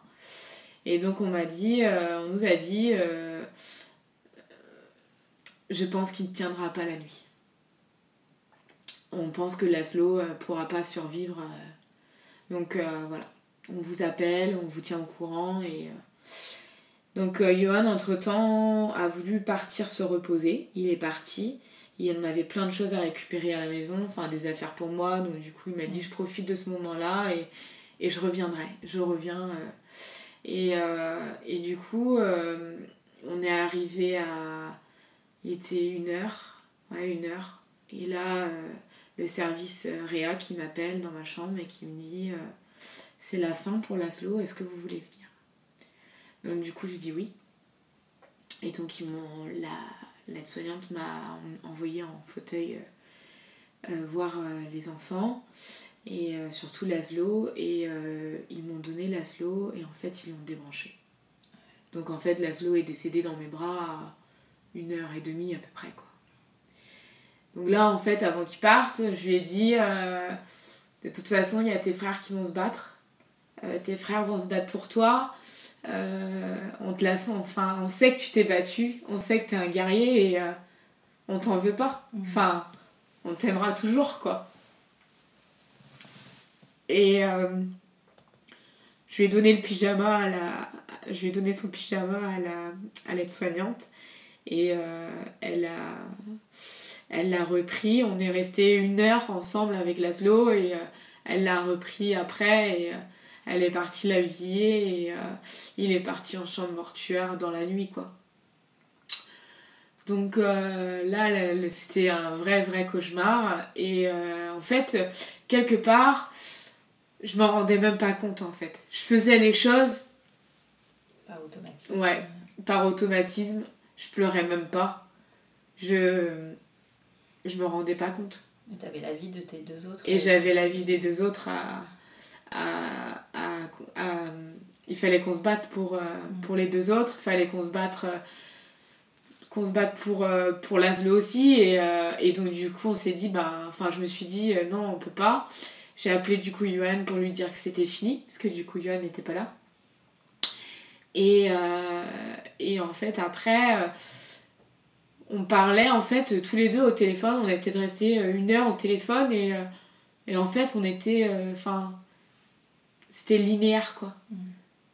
et donc on m'a dit, on nous a dit, je pense qu'il ne tiendra pas la nuit. on pense que Laszlo euh, pourra pas survivre. euh. donc euh, voilà, on vous appelle, on vous tient au courant et. donc Johan, entre-temps, a voulu partir se reposer. Il est parti. Il en avait plein de choses à récupérer à la maison, enfin des affaires pour moi. Donc du coup, il m'a dit je profite de ce moment-là et, et je reviendrai. Je reviens. euh. Et, euh, et du coup, euh, on est arrivé à... Il était une heure. Ouais, une heure. Et là, euh, le service euh, Réa qui m'appelle dans ma chambre et qui me dit euh, c'est la fin pour Laszlo, est-ce que vous voulez venir? Donc du coup j'ai dit oui. Et donc ils m'ont la l'aide-soignante m'a envoyé en fauteuil voir les enfants et surtout Laszlo et ils m'ont donné Laszlo et en fait ils l'ont débranché. Donc en fait Laszlo est décédé dans mes bras une heure et demie à peu près quoi. Donc là en fait avant qu'ils partent je lui ai dit euh, de toute façon il y a tes frères qui vont se battre. Euh, tes frères vont se battre pour toi. Euh, on te enfin, on sait que tu t'es battu, on sait que t'es un guerrier et on t'en veut pas. Enfin, on t'aimera toujours, quoi. Et je lui ai donné le pyjama à la, je lui ai donné son pyjama à la, à l'aide-soignante et euh, elle a, elle l'a repris. On est resté une heure ensemble avec Laszlo et euh, elle l'a repris après et euh, elle est partie l'habiller et euh, il est parti en chambre mortuaire dans la nuit quoi. Donc là, c'était un vrai vrai cauchemar et en fait quelque part je m'en rendais même pas compte en fait. Je faisais les choses Pas automatique. Ouais. par automatisme, je pleurais même pas. Je je me rendais pas compte. Mais t'avais la vie de tes deux autres. Et j'avais la vie des deux autres à. à, à- à- il fallait qu'on se batte pour, euh, pour les deux autres, il fallait qu'on se batte. euh, qu'on se batte pour, euh, pour Laszlo aussi. Et, euh, et donc, du coup, on s'est dit, bah, enfin, je me suis dit, non, on peut pas. J'ai appelé du coup Johan pour lui dire que c'était fini, parce que du coup, Johan n'était pas là. Et, euh, et en fait, après, euh, on parlait en fait tous les deux au téléphone. On est peut-être resté euh, une heure au téléphone et, et en fait, on était. Enfin. c'était linéaire quoi.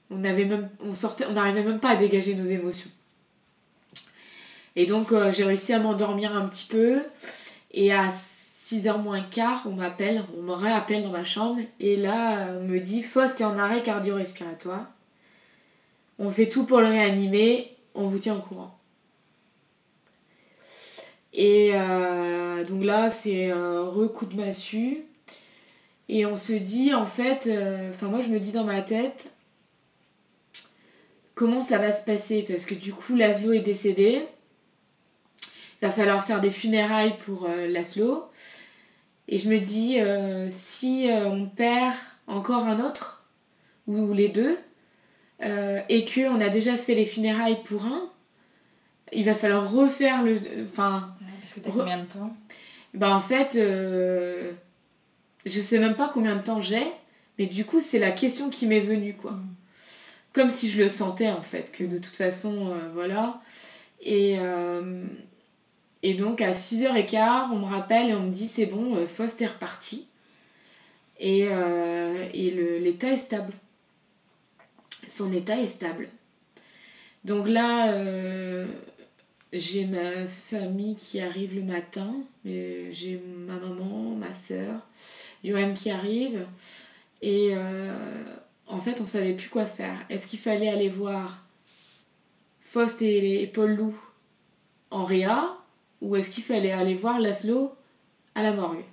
On avait même. On sortait. On n'arrivait même pas à dégager nos émotions. Et donc, euh, j'ai réussi à m'endormir un petit peu. Et à 6h moins quart, on m'appelle. On me réappelle dans ma chambre. Et là, on me dit Faust est en arrêt cardio-respiratoire. On fait tout pour le réanimer. On vous tient au courant. Et euh, donc là, c'est un recoup de massue. Et on se dit, en fait, euh, enfin, moi, je me dis dans ma tête, comment ça va se passer? Parce que du coup, Laszlo est décédé. Il va falloir faire des funérailles pour euh, Laszlo. Et je me dis, si on perd encore un autre, ou les deux, euh, et qu'on a déjà fait les funérailles pour un, il va falloir refaire le. Enfin, Parce que t'as Re- combien de temps? Bah en fait, euh, je sais même pas combien de temps j'ai, mais du coup c'est la question qui m'est venue quoi. Mm. Comme si je le sentais en fait, que de toute façon, euh, voilà. Et, euh, et donc à 6h15, on me rappelle et on me dit c'est bon, euh, Faust est reparti. Et, euh, et l'état est stable. Son état est stable. Donc là, euh, j'ai ma famille qui arrive le matin. J'ai ma maman, ma soeur, Johan qui arrive. Et euh, en fait, on savait plus quoi faire. Est-ce qu'il fallait aller voir Faust et, Paul Loup en réa ou est-ce qu'il fallait aller voir Laszlo à la morgue?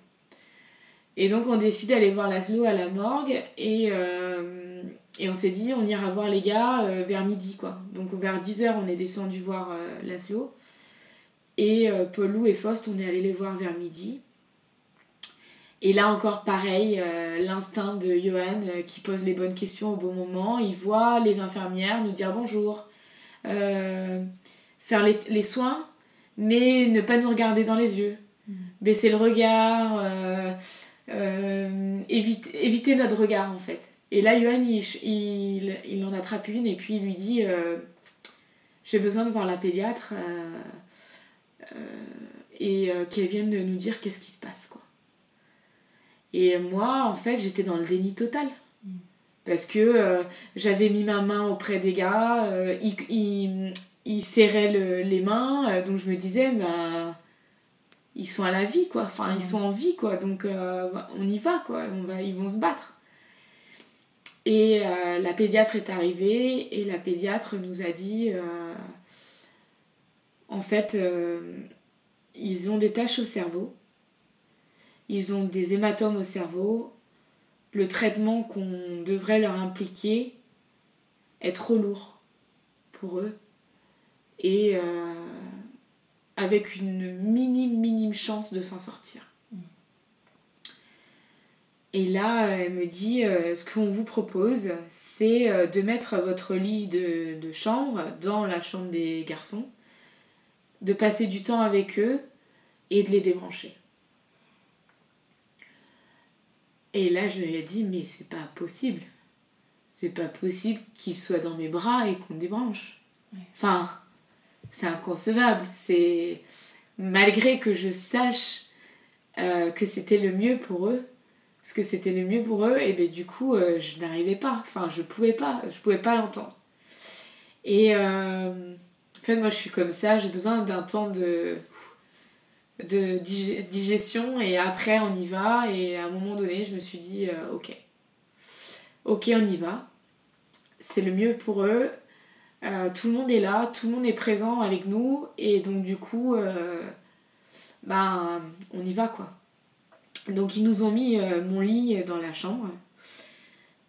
Et donc, on décide d'aller voir Laszlo à la morgue et, euh, et on s'est dit, on ira voir les gars euh, vers midi quoi. Donc, vers 10h, on est descendu voir euh, Laszlo. Et euh, Paul Lou et Faust, on est allé les voir vers midi. Et là encore pareil, euh, l'instinct de Johan euh, qui pose les bonnes questions au bon moment. Il voit les infirmières nous dire bonjour, faire les, les soins, mais ne pas nous regarder dans les yeux. Baisser le regard, éviter, éviter notre regard en fait. Et là, Johan, il, il, il en attrape une et puis il lui dit euh, J'ai besoin de voir la pédiatre. euh, euh, et qu'elle vienne nous dire qu'est-ce qui se passe quoi. Et moi, en fait, j'étais dans le déni total. Parce que j'avais mis ma main auprès des gars, ils, ils- ils serraient le- les mains, donc je me disais, bah, ils sont à la vie, quoi. Enfin, ils sont en vie, quoi. Donc, euh, on y va, quoi. On va, ils vont se battre. Et euh, la pédiatre est arrivée et la pédiatre nous a dit, euh, en fait, euh, ils ont des taches au cerveau, ils ont des hématomes au cerveau, le traitement qu'on devrait leur impliquer est trop lourd pour eux. Et avec une minime, minime chance de s'en sortir. Et là, elle me dit, euh, ce qu'on vous propose, c'est euh, de mettre votre lit de, de chambre dans la chambre des garçons, de passer du temps avec eux et de les débrancher. Et là, je lui ai dit, mais c'est pas possible. C'est pas possible qu'ils soient dans mes bras et qu'on débranche. Enfin, c'est inconcevable. C'est malgré que je sache euh, que c'était le mieux pour eux, parce que c'était le mieux pour eux, et ben du coup, euh, je n'arrivais pas. Enfin, je pouvais pas, je pouvais pas l'entendre. Et euh, en fait, moi, je suis comme ça. J'ai besoin d'un temps de de dig- digestion et après on y va. Et à un moment donné je me suis dit euh, ok. Ok on y va. C'est le mieux pour eux. Tout le monde est là. Tout le monde est présent avec nous. Et donc du coup ben on y va quoi donc ils nous ont mis euh, mon lit dans la chambre.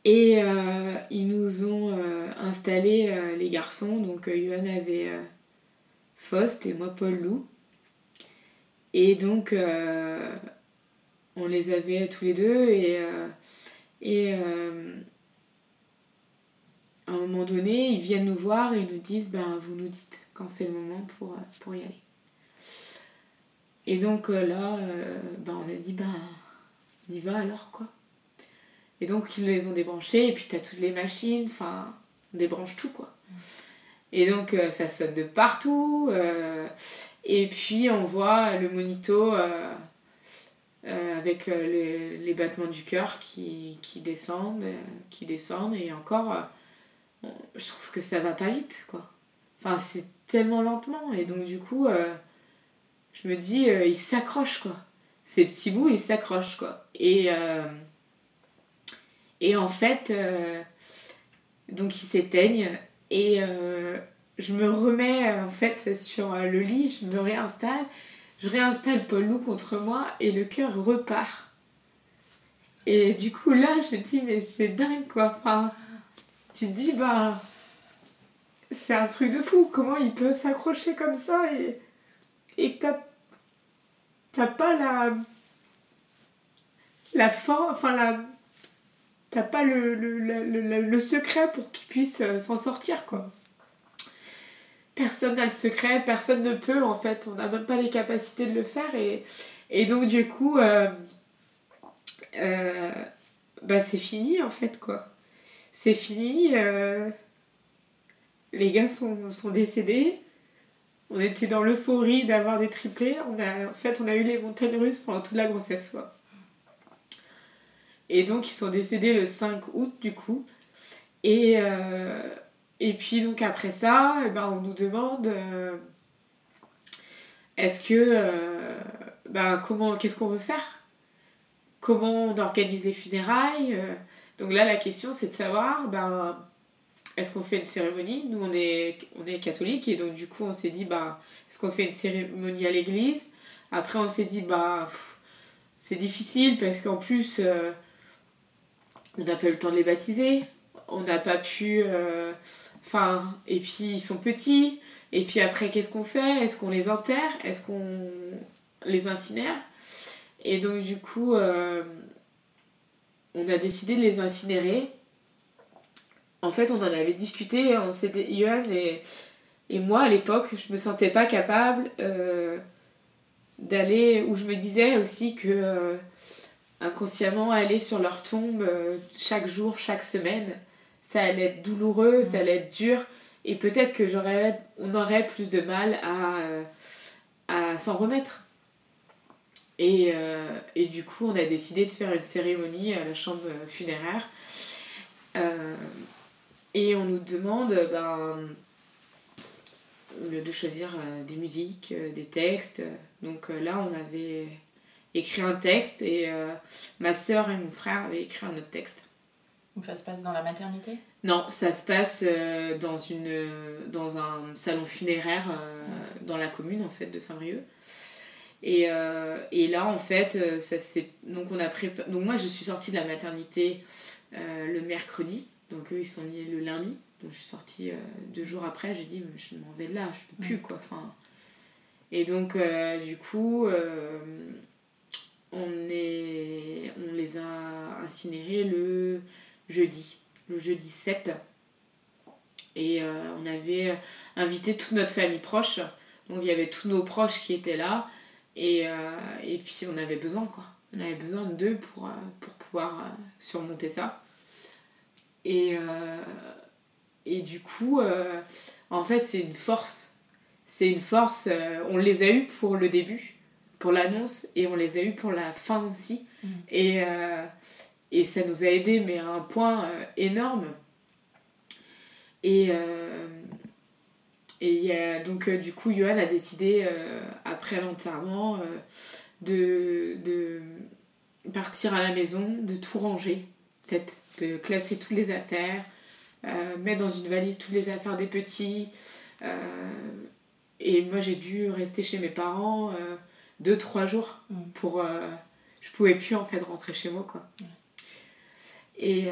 Et euh, ils nous ont euh, installé euh, les garçons. Donc euh, Johan avait euh, Faust et moi Paul Loup et donc, euh, on les avait tous les deux. Et, euh, euh, à un moment donné, ils viennent nous voir et nous disent ben, Vous nous dites quand c'est le moment euh, pour y aller. Et donc euh, là, euh, ben, on a dit Ben, on y va alors quoi. Et donc, ils les ont débranchés et puis tu as toutes les machines, enfin, on débranche tout quoi. Et donc, euh, ça sonne de partout. et puis on voit le monito avec les, battements du cœur qui, descendent, qui descendent et encore, je trouve que ça va pas vite quoi. Enfin c'est tellement lentement et donc du coup je me dis euh, ils s'accrochent quoi. Ces petits bouts ils s'accrochent quoi. Et, euh, en fait euh, donc ils s'éteignent et euh, je me remets en fait sur le lit, je me réinstalle, je réinstalle Paul Loup contre moi et le cœur repart. Et du coup là je dis mais c'est dingue quoi, enfin tu te dis bah c'est un truc de fou, comment ils peuvent s'accrocher comme ça et t'as t'as pas la la fin, enfin la t'as pas le, secret pour qu'ils puissent euh, s'en sortir quoi. Personne n'a le secret, personne ne peut en fait, on n'a même pas les capacités de le faire et, donc du coup euh, euh, bah c'est fini en fait quoi. C'est fini, les gars sont décédés, on était dans l'euphorie d'avoir des triplés, en fait on a eu les montagnes russes pendant toute la grossesse quoi. Et donc ils sont décédés le 5 août du coup. Et... euh, et puis donc après ça, eh ben, on nous demande euh, est-ce que euh, ben, comment qu'est-ce qu'on veut faire? Comment on organise les funérailles? Donc là la question c'est de savoir ben, est-ce qu'on fait une cérémonie? Nous on est on est catholique et donc du coup on s'est dit ben, est-ce qu'on fait une cérémonie à l'église? Après on s'est dit bah c'est difficile parce qu'en plus euh, on n'a pas eu le temps de les baptiser, on n'a pas pu euh, Enfin, et puis ils sont petits. Et puis après, qu'est-ce qu'on fait? Est-ce qu'on les enterre? Est-ce qu'on les incinère? Et donc, du coup, euh, on a décidé de les incinérer. En fait, on en avait discuté. On s'était, et, et moi, à l'époque, je me sentais pas capable euh, d'aller. Ou je me disais aussi que euh, inconsciemment, aller sur leur tombe euh, chaque jour, chaque semaine ça allait être douloureux, ça allait être dur, et peut-être que on aurait plus de mal à, à s'en remettre. Et, et, du coup, on a décidé de faire une cérémonie à la chambre funéraire. Euh, et on nous demande ben, de choisir des musiques, des textes. Donc là, on avait écrit un texte et ma soeur et mon frère avaient écrit un autre texte. Donc ça se passe dans la maternité? Non, ça se passe dans, une, dans un salon funéraire dans la commune en fait de Saint-Brieuc. Et, euh, et, là, en fait, euh, ça c'est donc on a Donc moi, je suis sortie de la maternité euh, le mercredi. Donc eux, ils sont nés le lundi. Donc je suis sortie deux jours après. J'ai dit, je m'en vais de là, je peux plus quoi. Enfin. Et donc du coup, on est, on les a incinérés le jeudi, le jeudi 7. Et on avait invité toute notre famille proche. Donc il y avait tous nos proches qui étaient là. Et, euh, et puis on avait besoin, quoi. On avait besoin d'eux pour, euh, pour pouvoir euh, surmonter ça. Et, et du coup, en fait, c'est une force. C'est une force. on les a eus pour le début, pour l'annonce, et on les a eus pour la fin aussi. Mm. Et, et ça nous a aidés, mais à un point énorme. Et, et donc, euh, du coup, Johan a décidé, euh, après l'enterrement, euh, de, de, partir à la maison, de tout ranger, en fait, de classer toutes les affaires, mettre dans une valise toutes les affaires des petits. et moi, j'ai dû rester chez mes parents deux, trois jours mm. pour. je pouvais plus, en fait, rentrer chez moi, quoi. Et,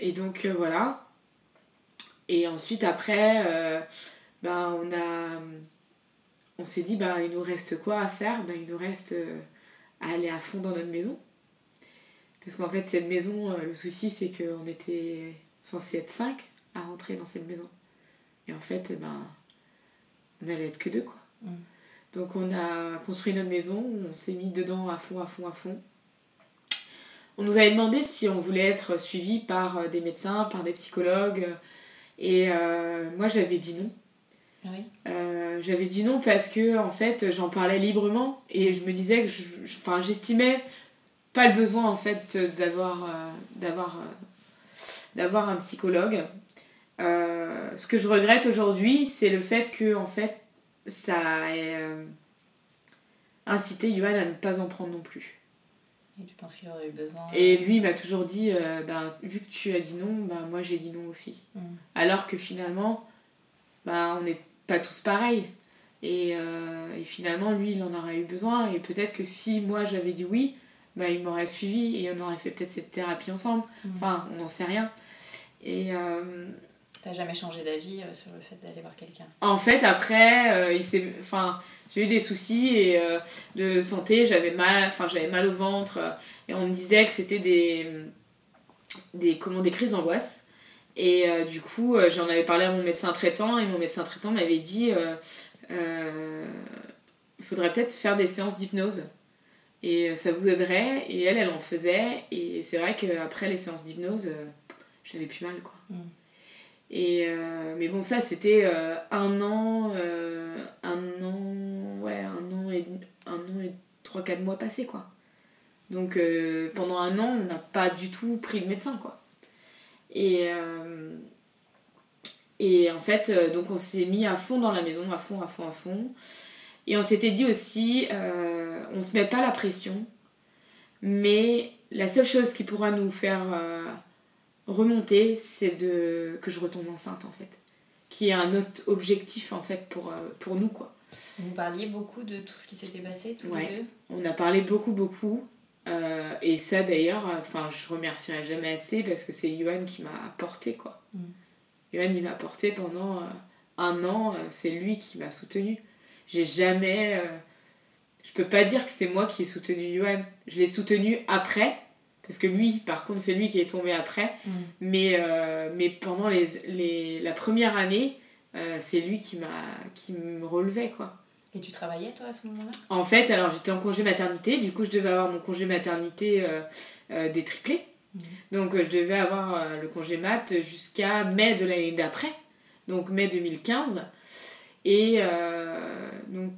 et donc, voilà. Et ensuite, après bah, on a on s'est dit bah il nous reste quoi à faire? Bah, il nous reste euh, à aller à fond dans notre maison parce qu'en fait cette maison euh, le souci c'est qu'on était censé être cinq à rentrer dans cette maison. Et en fait ben on allait être que deux quoi. Mm. donc on a construit notre maison on s'est mis dedans à fond à fond à fond. On nous avait demandé si on voulait être suivi par euh, des médecins par des psychologues. Et moi j'avais dit non. Euh, j'avais dit non parce que en fait j'en parlais librement. Et je me disais que enfin j'estimais pas le besoin en fait d'avoir euh, d'avoir euh, d'avoir un psychologue. ce que je regrette aujourd'hui, c'est le fait que en fait ça ait incité Johan à ne pas en prendre non plus. Et tu penses qu'il aurait eu besoin Et lui m'a toujours dit, ben, vu que tu as dit non, ben, moi j'ai dit non aussi. Mm. Alors que finalement, ben, on est pas tous pareils. Euh, et, finalement, lui, il en aurait eu besoin. Et peut-être que si moi j'avais dit oui, bah, il m'aurait suivi et on aurait fait peut-être cette thérapie ensemble. Mm. Enfin, on n'en sait rien. Et. Euh, T'as jamais changé d'avis euh, sur le fait d'aller voir quelqu'un? En fait, après, il s'est. Enfin, j'ai eu des soucis et, de santé, j'avais mal, enfin, j'avais mal au ventre et on me disait que c'était des, des, comment, des crises d'angoisse. Et euh, du coup, euh, j'en avais parlé à mon médecin traitant et mon médecin traitant m'avait dit euh, il faudrait peut-être faire des séances d'hypnose. Et ça vous aiderait. Et elle, elle en faisait. Et c'est vrai qu'après les séances d'hypnose, j'avais plus mal, quoi. Mm. Et mais bon, ça, c'était un an, un an, ouais, un an et, un an et 3-4 mois passés, quoi. Donc pendant un an, on n'a pas du tout pris de médecin, quoi. Et, euh, et en fait, euh, donc on s'est mis à fond dans la maison, à fond, à fond, à fond. Et on s'était dit aussi, euh, on se met pas la pression, mais la seule chose qui pourra nous faire remonter, c'est de que je retombe enceinte en fait, qui est un autre objectif en fait pour, pour nous quoi. Vous parliez beaucoup de tout ce qui s'était passé tous les deux? On a parlé beaucoup beaucoup. Euh, et ça d'ailleurs, enfin je remercierai jamais assez parce que c'est Yohan qui m'a apporté quoi. Mm. il m'a apporté pendant euh, un an, euh, c'est lui qui m'a soutenu. J'ai jamais. je peux pas dire que c'est moi qui ai soutenu Yohan. Je l'ai soutenu après, parce que lui, par contre, c'est lui qui est tombé après. Mm. Mais, mais pendant les, les, la première année, c'est lui qui, m'a, qui me relevait quoi. Et tu travaillais toi à ce moment-là? En fait, alors j'étais en congé maternité, du coup je devais avoir mon congé maternité euh, euh, détriplé. Mhm. Donc euh, je devais avoir le congé mat jusqu'à mai de l'année d'après, donc mai 2015. Et donc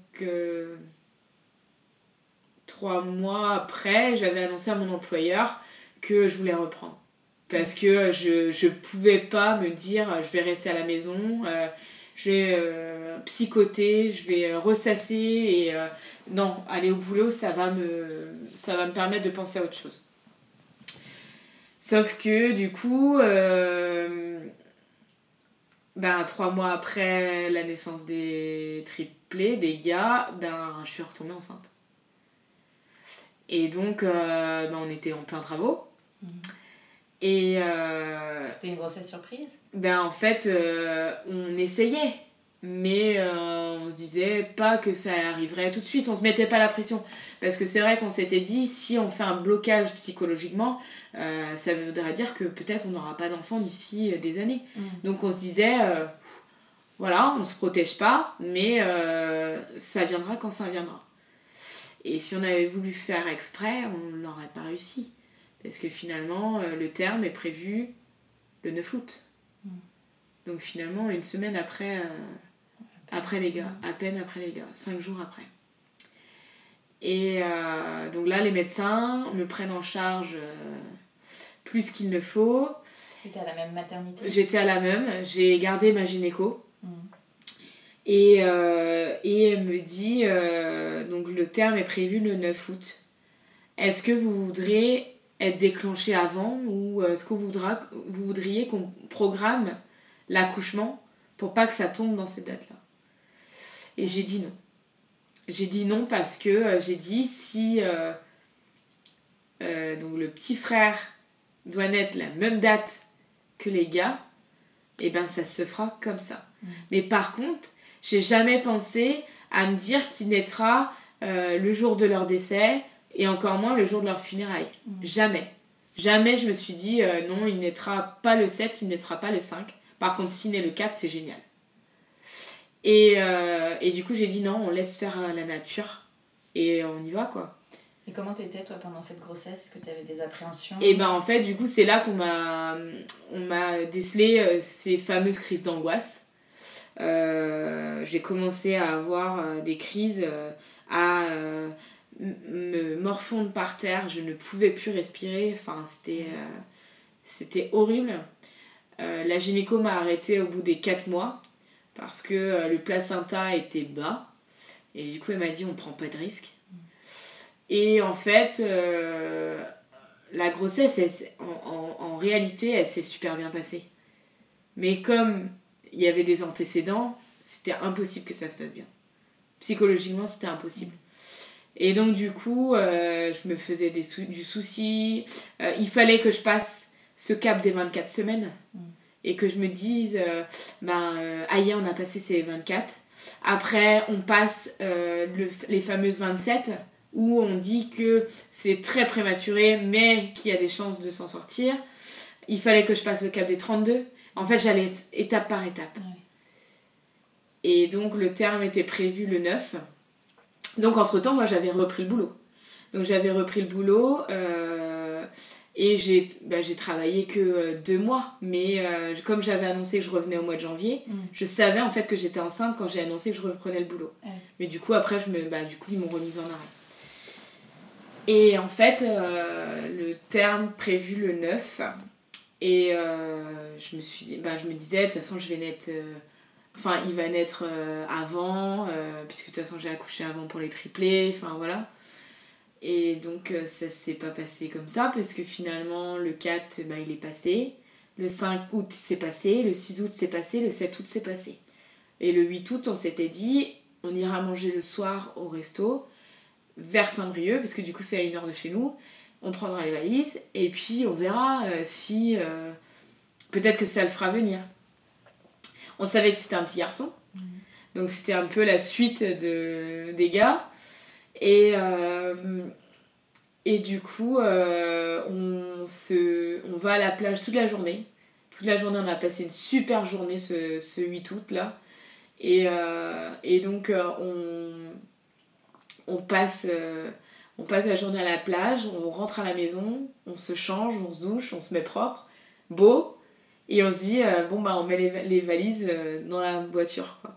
trois mois après, j'avais annoncé à mon employeur que je voulais reprendre. Parce que je, je pouvais pas me dire je vais rester à la maison, euh, je vais euh, psychoter, je vais ressasser et euh, non, aller au boulot, ça va, me, ça va me permettre de penser à autre chose. Sauf que du coup, ben, trois mois après la naissance des triplés, des gars, ben, je suis retombée enceinte. Et donc, ben, on était en plein travaux. Mhm. Et. Euh, C'était une grossesse surprise? Ben en fait, euh, on essayait. Mais euh, on se disait pas que ça arriverait tout de suite. On se mettait pas la pression. Parce que c'est vrai qu'on s'était dit, si on fait un blocage psychologiquement, ça voudrait dire que peut-être on n'aura pas d'enfant d'ici des années. Mm. Donc on se disait, voilà, on se protège pas, mais ça viendra quand ça viendra. Et si on avait voulu faire exprès, on n'aurait pas réussi. Parce que finalement, euh, le terme est prévu le 9 août. Mm. Donc finalement, une semaine après, euh, après les gars, à peine après les gars, cinq jours après. Et euh, donc là, les médecins me prennent en charge plus qu'il ne faut. J'étais à la même maternité J'étais à la même. J'ai gardé ma gynéco. Mm. Et, et elle me dit, donc le terme est prévu le 9 août. Est-ce que vous voudrez être déclenché avant ou euh, est-ce que vous, voudra, vous voudriez qu'on programme l'accouchement pour pas que ça tombe dans cette date-là? Et j'ai dit non. J'ai dit non parce que euh, j'ai dit si euh, donc le petit frère doit naître la même date que les gars, et eh ben ça se fera comme ça. Mm. Mais par contre, j'ai jamais pensé à me dire qu'il naîtra le jour de leur décès et encore moins le jour de leur funérailles. Mm. Jamais. Jamais je me suis dit euh, non, il naîtra pas le 7, il naîtra pas le 5. Par contre, s'il naît le 4, c'est génial. Et, euh, et, du coup, j'ai dit non, on laisse faire euh, la nature et on y va quoi. Et comment t'étais toi pendant cette grossesse? Que tu avais des appréhensions? Et ben en fait, du coup, c'est là qu'on m'a on m'a décelé ces fameuses crises d'angoisse. j'ai commencé à avoir des crises à me morfondre par terre, je ne pouvais plus respirer, enfin c'était euh, c'était horrible. Euh, la gynéco m'a arrêté au bout des 4 mois parce que euh, le placenta était bas et du coup elle m'a dit on prend pas de risque. Et en fait, la grossesse, en, en, réalité, elle s'est super bien passée. Mais comme il y avait des antécédents, c'était impossible que ça se passe bien. Psychologiquement, c'était impossible. Et donc, du coup, euh, je me faisais du souci. Euh, il fallait que je passe ce cap des 24 semaines mm. Et que je me dise, euh, ben, aïe, on a passé ces 24. Après, on passe les fameuses 27 où on dit que c'est très prématuré mais qu'il y a des chances de s'en sortir. Il fallait que je passe le cap des 32. En fait, j'allais étape par étape. Et donc, le terme était prévu le 9. Donc entre-temps, moi j'avais repris le boulot. Donc j'avais repris le boulot euh, et j'ai bah, travaillé que euh, deux mois. Mais euh, comme j'avais annoncé que je revenais au mois de janvier, mm. je savais en fait que j'étais enceinte quand j'ai annoncé que je reprenais le boulot. Mais du coup après, je me, bah, du coup ils m'ont remise en arrêt. Et en fait, le terme prévu le 9, et je me suis bah, je me disais, de toute façon je vais naître Enfin, il va naître euh, avant, euh, puisque de toute façon j'ai accouché avant pour les triplés, enfin voilà. Et donc euh, ça s'est pas passé comme ça, parce que finalement le 4, bah, il est passé. Le 5 août c'est passé, le 6 août c'est passé, le 7 août c'est passé. Et le 8 août, on s'était dit, on ira manger le soir au resto, vers Saint-Brieuc, parce que du coup c'est à une heure de chez nous. On prendra les valises, et puis on verra si... Peut-être que ça le fera venir. On savait que c'était un petit garçon. Donc c'était un peu la suite de, des gars. Et, euh, et du coup, euh, on, se, on va à la plage toute la journée. Toute la journée, on a passé une super journée ce, ce 8 août là. Et, euh, et donc, on, on, passe, on passe la journée à la plage, on rentre à la maison, on se change, on se douche, on se met propre, beau. Et on se dit, bon, bah, on met les, valises dans la voiture, quoi.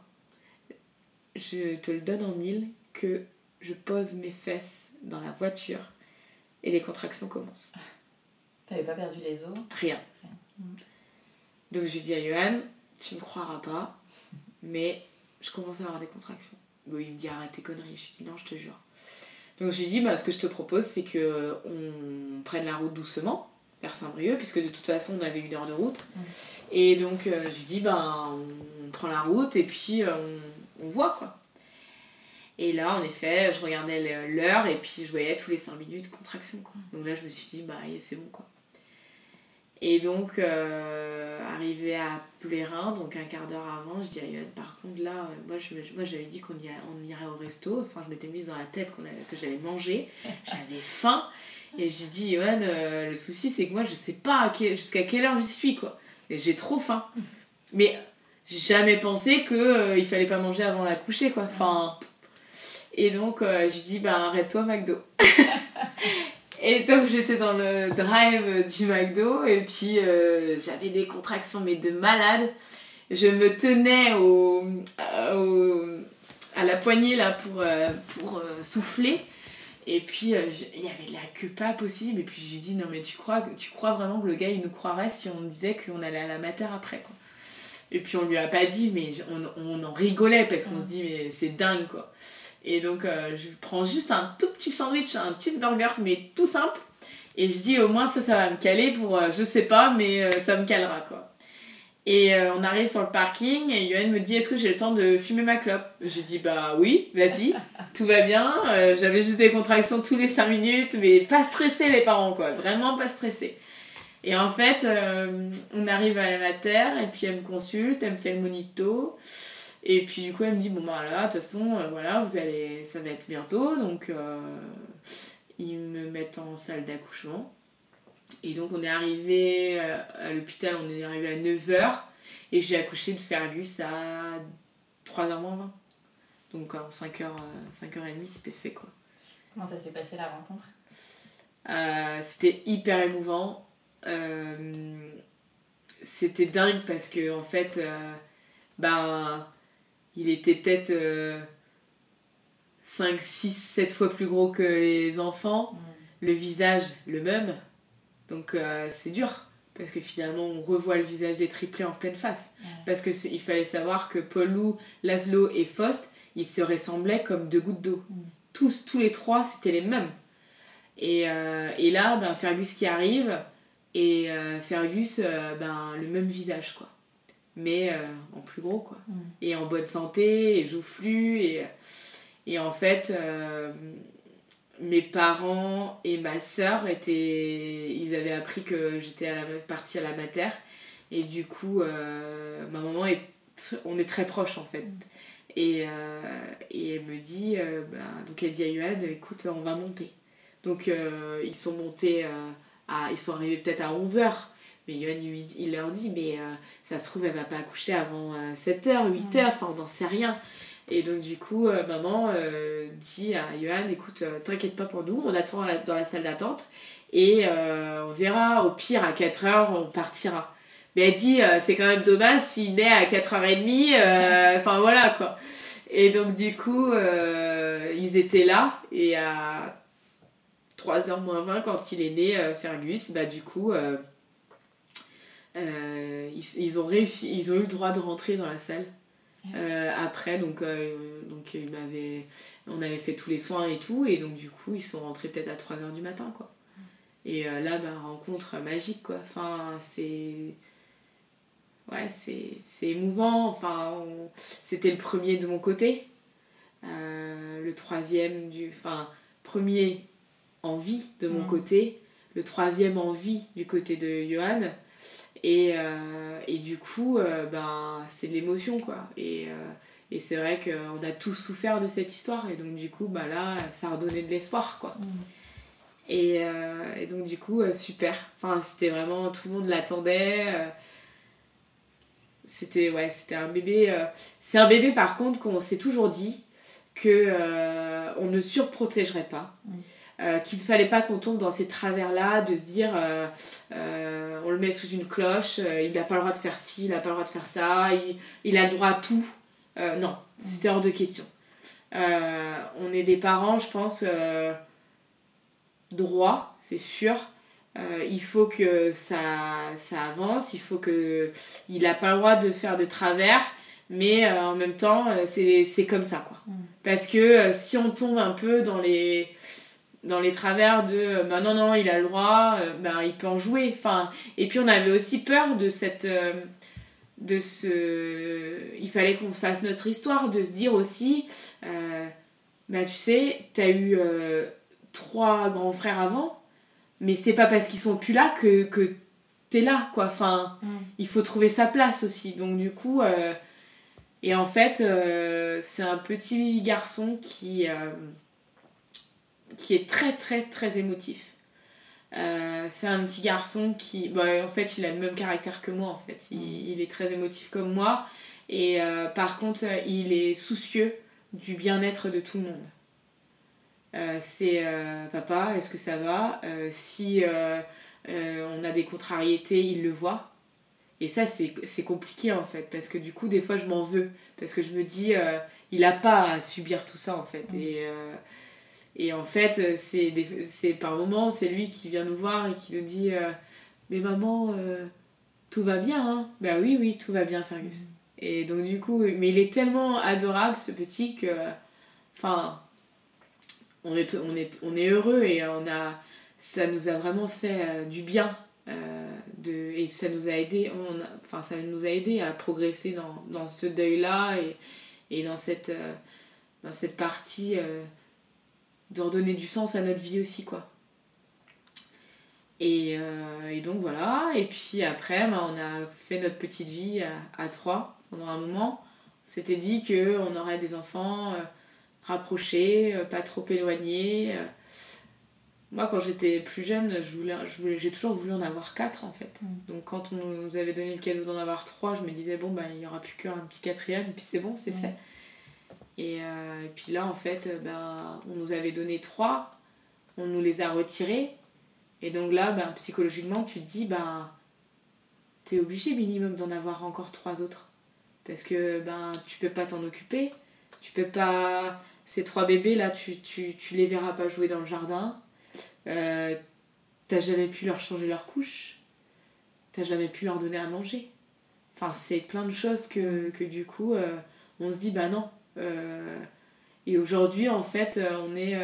Je te le donne en mille que je pose mes fesses dans la voiture et les contractions commencent. T'avais pas perdu les os? Rien. Donc je lui dis à Johan, tu me croiras pas, mais je commence à avoir des contractions. Bon, il me dit arrête tes conneries. Je lui dis non, je te jure. Donc je lui dis, bah, ce que je te propose, c'est que on prenne la route doucement vers Saint-Brieuc, puisque de toute façon on avait une heure de route. Et donc euh, je lui dis, bah, on, prend la route et puis euh, on, on voit quoi. Et là, en effet, je regardais l'heure et puis je voyais tous les 5 minutes contraction. Quoi. Donc là, je me suis dit, bah, c'est bon quoi. Et donc, euh, arrivé à Plérin, donc un quart d'heure avant, je dis à Yoann, par contre là, euh, moi, je, moi j'avais dit qu'on on irait au resto, enfin je m'étais mise dans la tête qu'on que j'allais manger, (laughs) j'avais faim, et j'ai dit, Yoann, euh, le souci c'est que moi je sais pas quel- jusqu'à quelle heure j'y suis quoi, et j'ai trop faim. Mais j'ai jamais pensé que euh, il fallait pas manger avant la coucher quoi, enfin... Et donc, euh, je lui dis, bah arrête-toi McDo. (laughs) Et donc j'étais dans le drive du McDo et puis euh, j'avais des contractions mais de malade. Je me tenais au, à- au- à la poignée là pour, euh, pour euh, souffler. Et puis euh, il y avait de la queue pas possible. Et puis je lui dis non mais tu crois, tu crois vraiment que le gars il nous croirait si on disait qu'on allait à la mater après quoi? Et puis on lui a pas dit mais on, on en rigolait parce qu'on se dit mais c'est dingue quoi. Et donc, euh, je prends juste un tout petit sandwich, un cheeseburger, mais tout simple. Et je dis, au moins, ça, ça va me caler pour, euh, je sais pas, mais euh, ça me calera, quoi. Et euh, on arrive sur le parking et Yoann me dit, est-ce que j'ai le temps de fumer ma clope? Je dis, bah oui, vas-y, (laughs) tout va bien. J'avais juste des contractions tous les 5 minutes, mais pas stressés les parents, quoi. Vraiment pas stressés. Et en fait, on arrive à la mater et puis elle me consulte, elle me fait le monito. Et puis du coup, elle me dit bon bah là, de toute façon, euh, voilà, vous allez, ça va être bientôt, donc euh, ils me mettent en salle d'accouchement. Et donc on est arrivé euh, à l'hôpital, on est arrivé à 9h et j'ai accouché de Fergus à 3h moins 20. Donc en 5h, 5h30, c'était fait quoi. Comment ça s'est passé la rencontre? Euh, c'était hyper émouvant. C'était dingue parce que en fait, ben, il était peut-être 5, 6, 7 fois plus gros que les enfants. Le visage, le même. Donc euh, c'est dur. Parce que finalement, on revoit le visage des triplés en pleine face. Parce que c'est- il fallait savoir que Paulou, Laszlo et Faust, ils se ressemblaient comme deux gouttes d'eau. Tous, tous les trois, c'était les mêmes. Et, euh, et là, ben, Fergus qui arrive, et euh, Fergus, ben, le même visage, quoi. Mais euh, en plus gros, quoi. Et en bonne santé, et joufflu, et, et en fait, euh, mes parents et ma sœur étaient. Ils avaient appris que j'étais à la, partie à la mater, et du coup, euh, ma maman est. On est très proches, en fait. Et, euh, et elle me dit, bah, donc elle dit à Yoann, écoute, on va monter. Donc ils sont montés, à, ils sont arrivés peut-être à 11h. Mais Yoann, lui il leur dit, mais euh, ça se trouve, elle va pas accoucher avant 7h, 8h, enfin on n'en sait rien. Et donc du coup, euh, maman euh, dit à Yoann, écoute, euh, t'inquiète pas pour nous, on attend à la- dans la salle d'attente. Et euh, on verra, au pire, à 4h, on partira. Mais elle dit, euh, c'est quand même dommage s'il naît à 4h30, euh, (laughs) enfin voilà quoi. Et donc du coup, euh, ils étaient là, et à 3h moins 20, quand il est né, euh, Fergus, bah du coup, euh, ils, ils ont réussi, ils ont eu le droit de rentrer dans la salle. Euh, après, donc, euh, donc il m'avait, on avait fait tous les soins et tout, et donc du coup, ils sont rentrés peut-être à 3h du matin, quoi. Et euh, là, bah, rencontre magique, quoi. Enfin, c'est. Ouais, c'est c'est émouvant. Enfin, on- c'était le premier de mon côté. Le troisième du. Enfin, premier en vie de mon côté. Le troisième en vie du côté de Johan. Et, euh, et du coup, euh, ben, c'est de l'émotion, quoi. Et, euh, et c'est vrai qu'on a tous souffert de cette histoire. Et donc, du coup, bah, là, ça a redonné de l'espoir, quoi. Et, euh, et donc, du coup, euh, super. Enfin, c'était vraiment. Tout le monde l'attendait. euh, c'était ouais, c'était un bébé. c'est un bébé, par contre, qu'on s'est toujours dit que on ne surprotégerait pas. Euh, qu'il ne fallait pas qu'on tombe dans ces travers-là, de se dire euh, euh, on le met sous une cloche, il n'a pas le droit de faire ci, il n'a pas le droit de faire ça, il, il a le droit à tout. Non, c'était hors de question. on est des parents, je pense, droits, c'est sûr. il faut que ça, ça avance, il faut que il n'a pas le droit de faire de travers, mais en même temps c'est comme ça quoi. Mm. Parce que si on tombe un peu dans les dans les travers de ben non non il a le droit ben il peut en jouer. Enfin et puis on avait aussi peur de cette de ce il fallait qu'on fasse notre histoire de se dire aussi euh, bah tu sais t'as eu euh, trois grands frères avant mais c'est pas parce qu'ils sont plus là que, que t'es là quoi. Enfin mm. il faut trouver sa place aussi. Donc du coup euh, et en fait c'est un petit garçon qui qui est très très très émotif euh, c'est un petit garçon qui, bah, en fait, il a le même caractère que moi, en fait. Il, est très émotif comme moi. Et euh, par contre, il est soucieux du bien-être de tout le monde. Euh, c'est papa, est-ce que ça va? Si on a des contrariétés, il le voit. Et ça, c'est compliqué en fait, parce que du coup, des fois, je m'en veux. Parce que je me dis, il n'a pas à subir tout ça en fait. Et et en fait, c'est par moments, c'est lui qui vient nous voir et qui nous dit euh, Mais maman, euh, tout va bien, hein Ben oui, oui, tout va bien, Fergus. Mm. Et donc, du coup, mais il est tellement adorable, ce petit, que. Enfin, on est, on, est, on est heureux et on a, ça nous a vraiment fait euh, du bien. de, et ça nous a aidé on enfin ça nous a aidé à progresser dans, dans ce deuil là et, et dans cette dans cette partie de redonner du sens à notre vie aussi, quoi. Et, euh, et donc voilà, et puis après, bah, on a fait notre petite vie à, trois pendant un moment. On s'était dit qu'on aurait des enfants euh, rapprochés, euh, pas trop éloignés. Moi, quand j'étais plus jeune, je voulais, je j'ai toujours voulu en avoir quatre en fait. Mm. Donc, quand on nous avait donné le cadeau d'en avoir trois, je me disais, bon, bah, il n'y aura plus qu'un petit quatrième, et puis c'est bon, c'est mm. fait. Euh, et, puis là, en fait, ben, on nous avait donné trois, on nous les a retirés. Et donc là, ben, psychologiquement, tu te dis, ben, t'es obligé minimum d'en avoir encore trois autres. Parce que ben, tu peux pas t'en occuper. Tu peux pas. Ces trois bébés là, tu, tu, tu les verras pas jouer dans le jardin. Euh, t'as jamais pu leur changer leur couche. T'as jamais pu leur donner à manger. Enfin, c'est plein de choses que, que du coup, euh, on se dit, bah non, euh, et aujourd'hui, en fait, euh, on est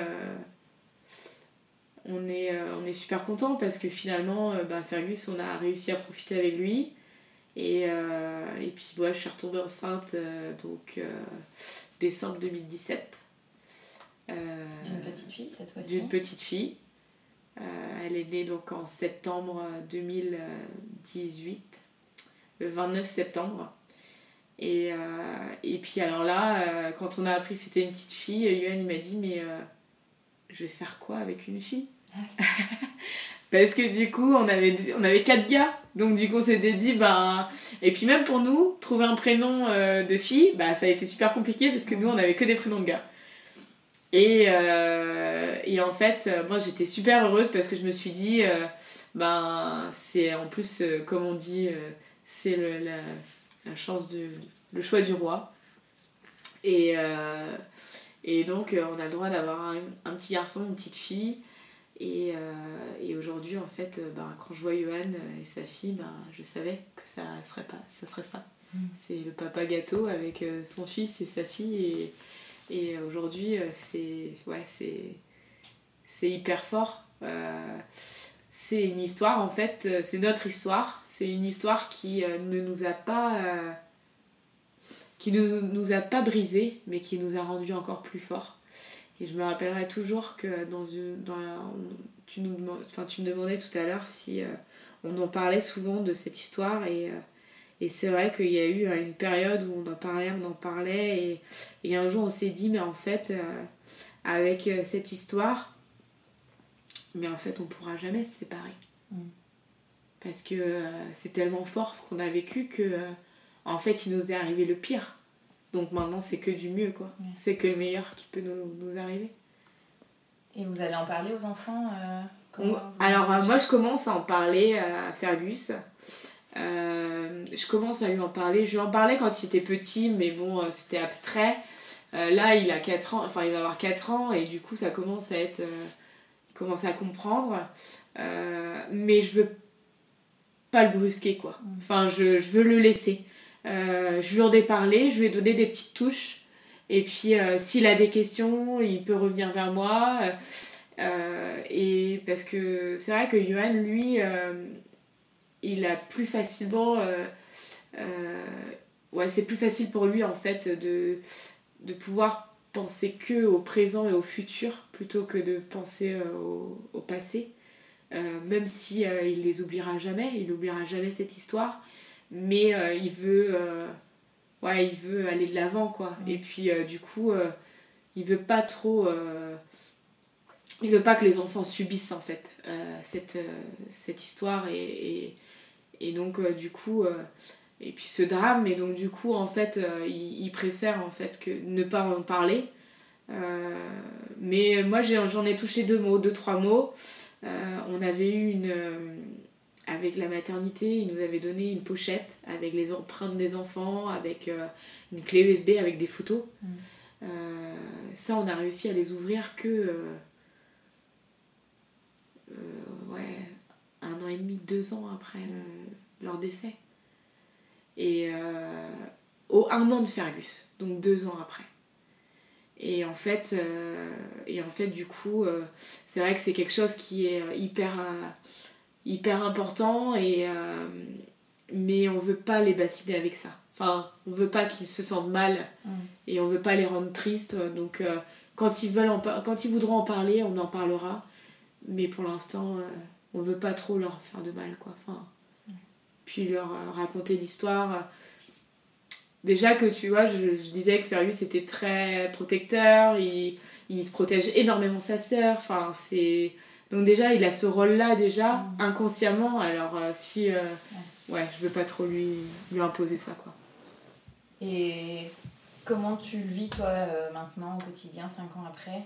on est, on est super content parce que finalement, bah, Fergus, on a réussi à profiter avec lui. Et, et puis, moi, je suis retombée enceinte donc décembre 2017. D'une petite fille cette fois-ci D'une petite fille. elle est née donc en septembre 2018, le 29 septembre. Et, euh, et puis alors là, euh, quand on a appris que c'était une petite fille, Yuan il m'a dit mais euh, je vais faire quoi avec une fille? (laughs) Parce que du coup on avait, on avait quatre gars, donc du coup on s'était dit ben... Et puis même pour nous, trouver un prénom de fille, bah ça a été super compliqué parce que nous on avait que des prénoms de gars. Et, et en fait, moi j'étais super heureuse parce que je me suis dit, ben c'est en plus, comme on dit, c'est la la chance du le choix du roi. Et, euh, et donc, euh, on a le droit d'avoir un, petit garçon, une petite fille. Et, euh, et aujourd'hui, en fait, bah, quand je vois Johan et sa fille, bah, je savais que ça serait, pas, ça, serait ça. Mm. C'est le papa gâteau avec son fils et sa fille. Et, et aujourd'hui, c'est ouais, c'est hyper fort. C'est une histoire, en fait, c'est notre histoire. C'est une histoire qui ne nous a pas qui nous, nous a pas brisé, mais qui nous a rendu encore plus forts. Et je me rappellerai toujours que dans une. Dans tu, nous, enfin, tu me demandais tout à l'heure si euh, on en parlait souvent de cette histoire. Et, euh, et c'est vrai qu'il y a eu euh, une période où on en parlait, on en parlait. Et, et un jour, on s'est dit, mais en fait, avec cette histoire, mais en fait, on pourra jamais se séparer. Mm. Parce que c'est tellement fort ce qu'on a vécu que en fait, il nous est arrivé le pire. Donc maintenant, c'est que du mieux, quoi. C'est que le meilleur qui peut nous, nous, arriver. Et vous allez en parler aux enfants euh, Alors, euh, moi, je commence à en parler à Fergus. Euh, je commence à lui en parler. Je lui en parlais quand il était petit, mais bon, c'était abstrait. Euh, là, il a 4 ans, enfin, il va avoir 4 ans, et du coup, ça commence à être. Euh, il commence à comprendre. Euh, mais je veux pas le brusquer, quoi. Enfin, je, je veux le laisser. Euh, je lui en ai parlé, je lui ai donné des petites touches. Et puis, euh, s'il a des questions, il peut revenir vers moi. Et parce que c'est vrai que Johan, lui, il a plus facilement. ouais, c'est plus facile pour lui, en fait, de, de pouvoir penser que au présent et au futur plutôt que de penser euh, au, au passé. Euh, même si euh, il les oubliera jamais, il n'oubliera jamais cette histoire, mais il veut, ouais, il veut aller de l'avant quoi. Et puis euh, du coup, euh, il veut pas trop, euh, il veut pas que les enfants subissent en fait cette, cette histoire et, et, et donc du coup, et puis ce drame, et donc du coup en fait, il, il préfère en fait que ne pas en parler. Euh, mais moi j'en ai touché deux mots, deux trois mots. Euh, on avait eu une. euh, avec la maternité, ils nous avaient donné une pochette avec les empreintes des enfants, avec euh, une clé USB avec des photos. Euh, ça, on a réussi à les ouvrir que. euh, ouais, un an et demi, deux ans après le- leur décès. Et au un an de Fergus, donc deux ans après. Et en fait, euh, et en fait du coup, euh, c'est vrai que c'est quelque chose qui est euh, hyper, hyper important, et, euh, mais on veut pas les bassiner avec ça. Enfin, on veut pas qu'ils se sentent mal et on veut pas les rendre tristes. Donc, quand, ils veulent en quand ils voudront en parler, on en parlera. Mais pour l'instant, on veut pas trop leur faire de mal, quoi. Enfin, puis leur raconter l'histoire. Déjà que tu vois, je, je disais que Fergus était très protecteur, il, il protège énormément sa sœur. Enfin, c'est. Donc, déjà, il a ce rôle-là, déjà, inconsciemment. Alors, euh, si. euh, ouais, je veux pas trop lui, lui imposer ça, quoi. Et comment tu le vis, toi, euh, maintenant, au quotidien, 5 ans après?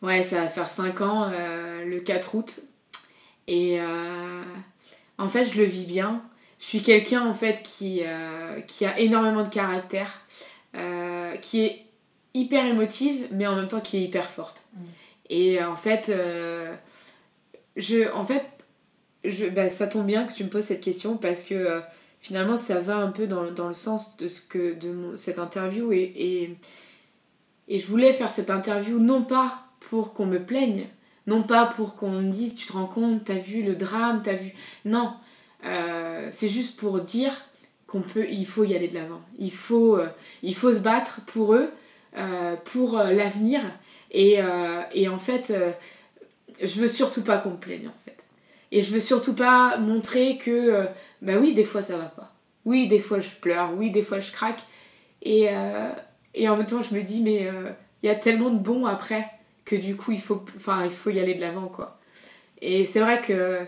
Ouais, ça va faire 5 ans le 4 août. Et en fait, je le vis bien. Je suis quelqu'un en fait qui, euh, qui a énormément de caractère, euh, qui est hyper émotive, mais en même temps qui est hyper forte. Et euh, en fait, je, en fait je, bah, ça tombe bien que tu me poses cette question parce que finalement, ça va un peu dans, dans le sens de, ce que, de mon- cette interview. Et, et, et je voulais faire cette interview non pas pour qu'on me plaigne, non pas pour qu'on me dise tu te rends compte, t'as vu le drame, t'as vu. Non, Euh, c'est juste pour dire qu'on peut, il faut y aller de l'avant. Il faut, euh, il faut se battre pour eux, euh, pour l'avenir. Et, et en fait, je veux surtout pas qu'on plaigne en fait. Et je veux surtout pas montrer que, bah oui, des fois ça va pas. Oui, des fois je pleure. Oui, des fois je craque. Et, et en même temps, je me dis, mais il y a tellement de bons après que du coup, il faut, il faut y aller de l'avant, quoi. Et c'est vrai que.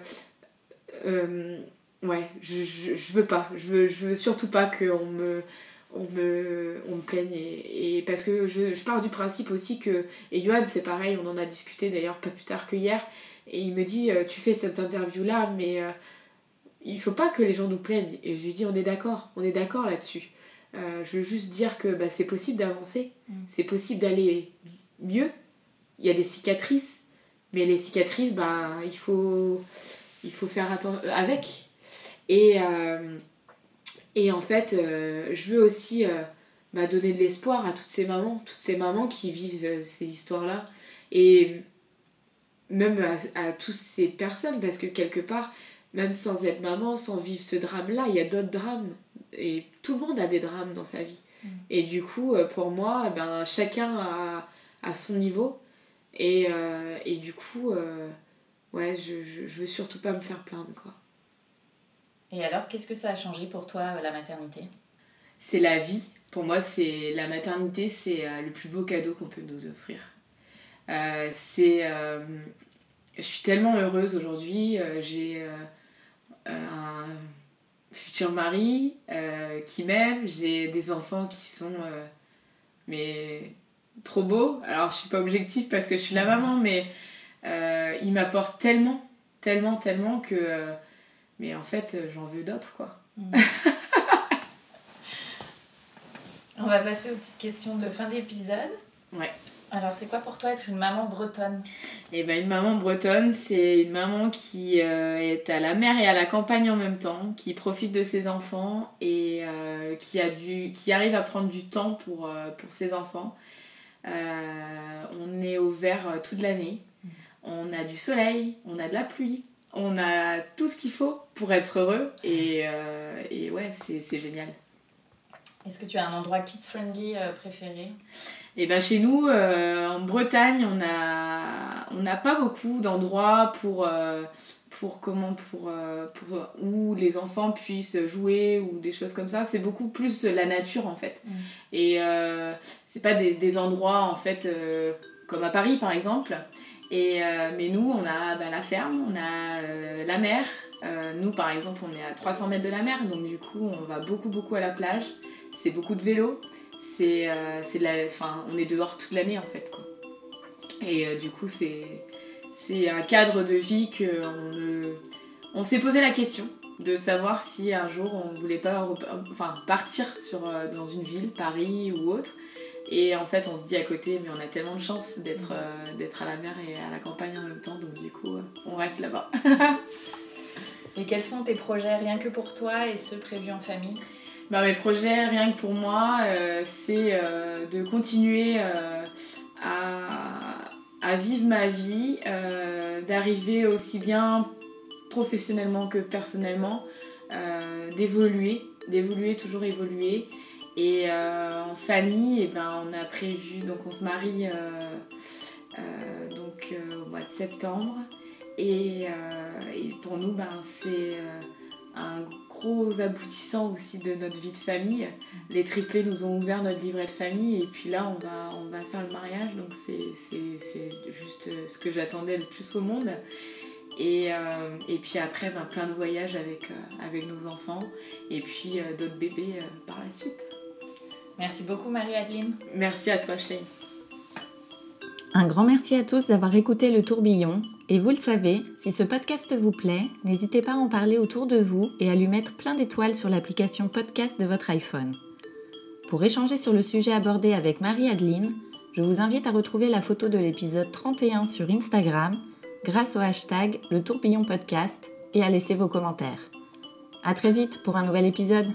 Ouais, je, je, je veux pas. Je veux, je veux surtout pas qu'on me. On me, on me plaigne et, et parce que je, je pars du principe aussi que et Johan c'est pareil on en a discuté d'ailleurs pas plus tard que hier et il me dit euh, tu fais cette interview là mais euh, il faut pas que les gens nous plaignent et je lui dis on est d'accord on est d'accord là-dessus Euh, je veux juste dire que bah, c'est possible d'avancer c'est possible d'aller mieux il y a des cicatrices mais les cicatrices bah il faut il faut faire attention avec et euh, et en fait euh, je veux aussi euh, bah, donner de l'espoir à toutes ces mamans toutes ces mamans qui vivent ces histoires là et même à, à toutes ces personnes parce que quelque part même sans être maman sans vivre ce drame là il y a d'autres drames. Et tout le monde a des drames dans sa vie. Et du coup pour moi ben chacun a, a son niveau. Et, euh, et du coup euh, ouais je, je, je veux surtout pas me faire plaindre quoi Et alors, qu'est-ce que ça a changé pour toi, euh, la maternité? C'est la vie. Pour moi, c'est la maternité, c'est euh, le plus beau cadeau qu'on peut nous offrir. Euh, c'est, je suis tellement heureuse aujourd'hui. j'ai un futur mari qui m'aime. J'ai des enfants qui sont mais trop beaux. Alors, je suis pas objective parce que je suis la maman, mais ils m'apportent tellement, tellement, tellement que, mais en fait, j'en veux d'autres quoi. (laughs) On va passer aux petites questions de fin d'épisode. Ouais. Alors, c'est quoi pour toi être une maman bretonne? Et ben une maman bretonne, c'est une maman qui euh, est à la mer et à la campagne en même temps, qui profite de ses enfants et euh, qui, a du, qui arrive à prendre du temps pour, euh, pour ses enfants. on est au vert toute l'année. On a du soleil, on a de la pluie, on a tout ce qu'il faut pour être heureux et, et ouais, c'est génial. Est-ce que tu as un endroit kids-friendly préféré? Et ben chez nous, euh, en Bretagne, on a on n'a pas beaucoup d'endroits pour euh, pour comment pour, euh, pour où les enfants puissent jouer ou des choses comme ça. C'est beaucoup plus la nature en fait. Mm. Et c'est pas des, des, endroits en fait comme à Paris par exemple. Et, mais nous, on a bah, la ferme, on a la mer. nous, par exemple, on est à 300 mètres de la mer, donc du coup, on va beaucoup, beaucoup à la plage. C'est beaucoup de vélo c'est euh, la on est dehors toute l'année en fait et euh, du coup c'est c'est un cadre de vie que on, s'est posé la question de savoir si un jour on voulait pas enfin partir sur euh, dans une ville Paris ou autre et en fait on se dit à côté mais on a tellement de chance d'être d'être à la mer et à la campagne en même temps donc du coup on reste là-bas (laughs) et quels sont tes projets rien que pour toi et ceux prévus en famille? Bah, mes projets, rien que pour moi, euh, c'est euh, de continuer euh, à, vivre ma vie, d'arriver aussi bien professionnellement que personnellement, d'évoluer, d'évoluer, toujours évoluer. Et en famille, et eh ben, on a prévu, donc on se marie donc, au mois de septembre. Et, pour nous, ben, c'est un gros aboutissant aussi de notre vie de famille. Les triplés nous ont ouvert notre livret de famille et puis là on va, on va faire le mariage donc c'est juste ce que j'attendais le plus au monde. Et, euh, et puis après ben, plein de voyages avec, euh, avec nos enfants et puis euh, d'autres bébés par la suite. Merci beaucoup Marie-Adeline. Merci à toi Shane. Un grand merci à tous d'avoir écouté le tourbillon. Et vous le savez, si ce podcast vous plaît, n'hésitez pas à en parler autour de vous et à lui mettre plein d'étoiles sur l'application podcast de votre iPhone. Pour échanger sur le sujet abordé avec Marie-Adeline, je vous invite à retrouver la photo de l'épisode 31 sur Instagram grâce au hashtag le tourbillon podcast et à laisser vos commentaires. À très vite pour un nouvel épisode.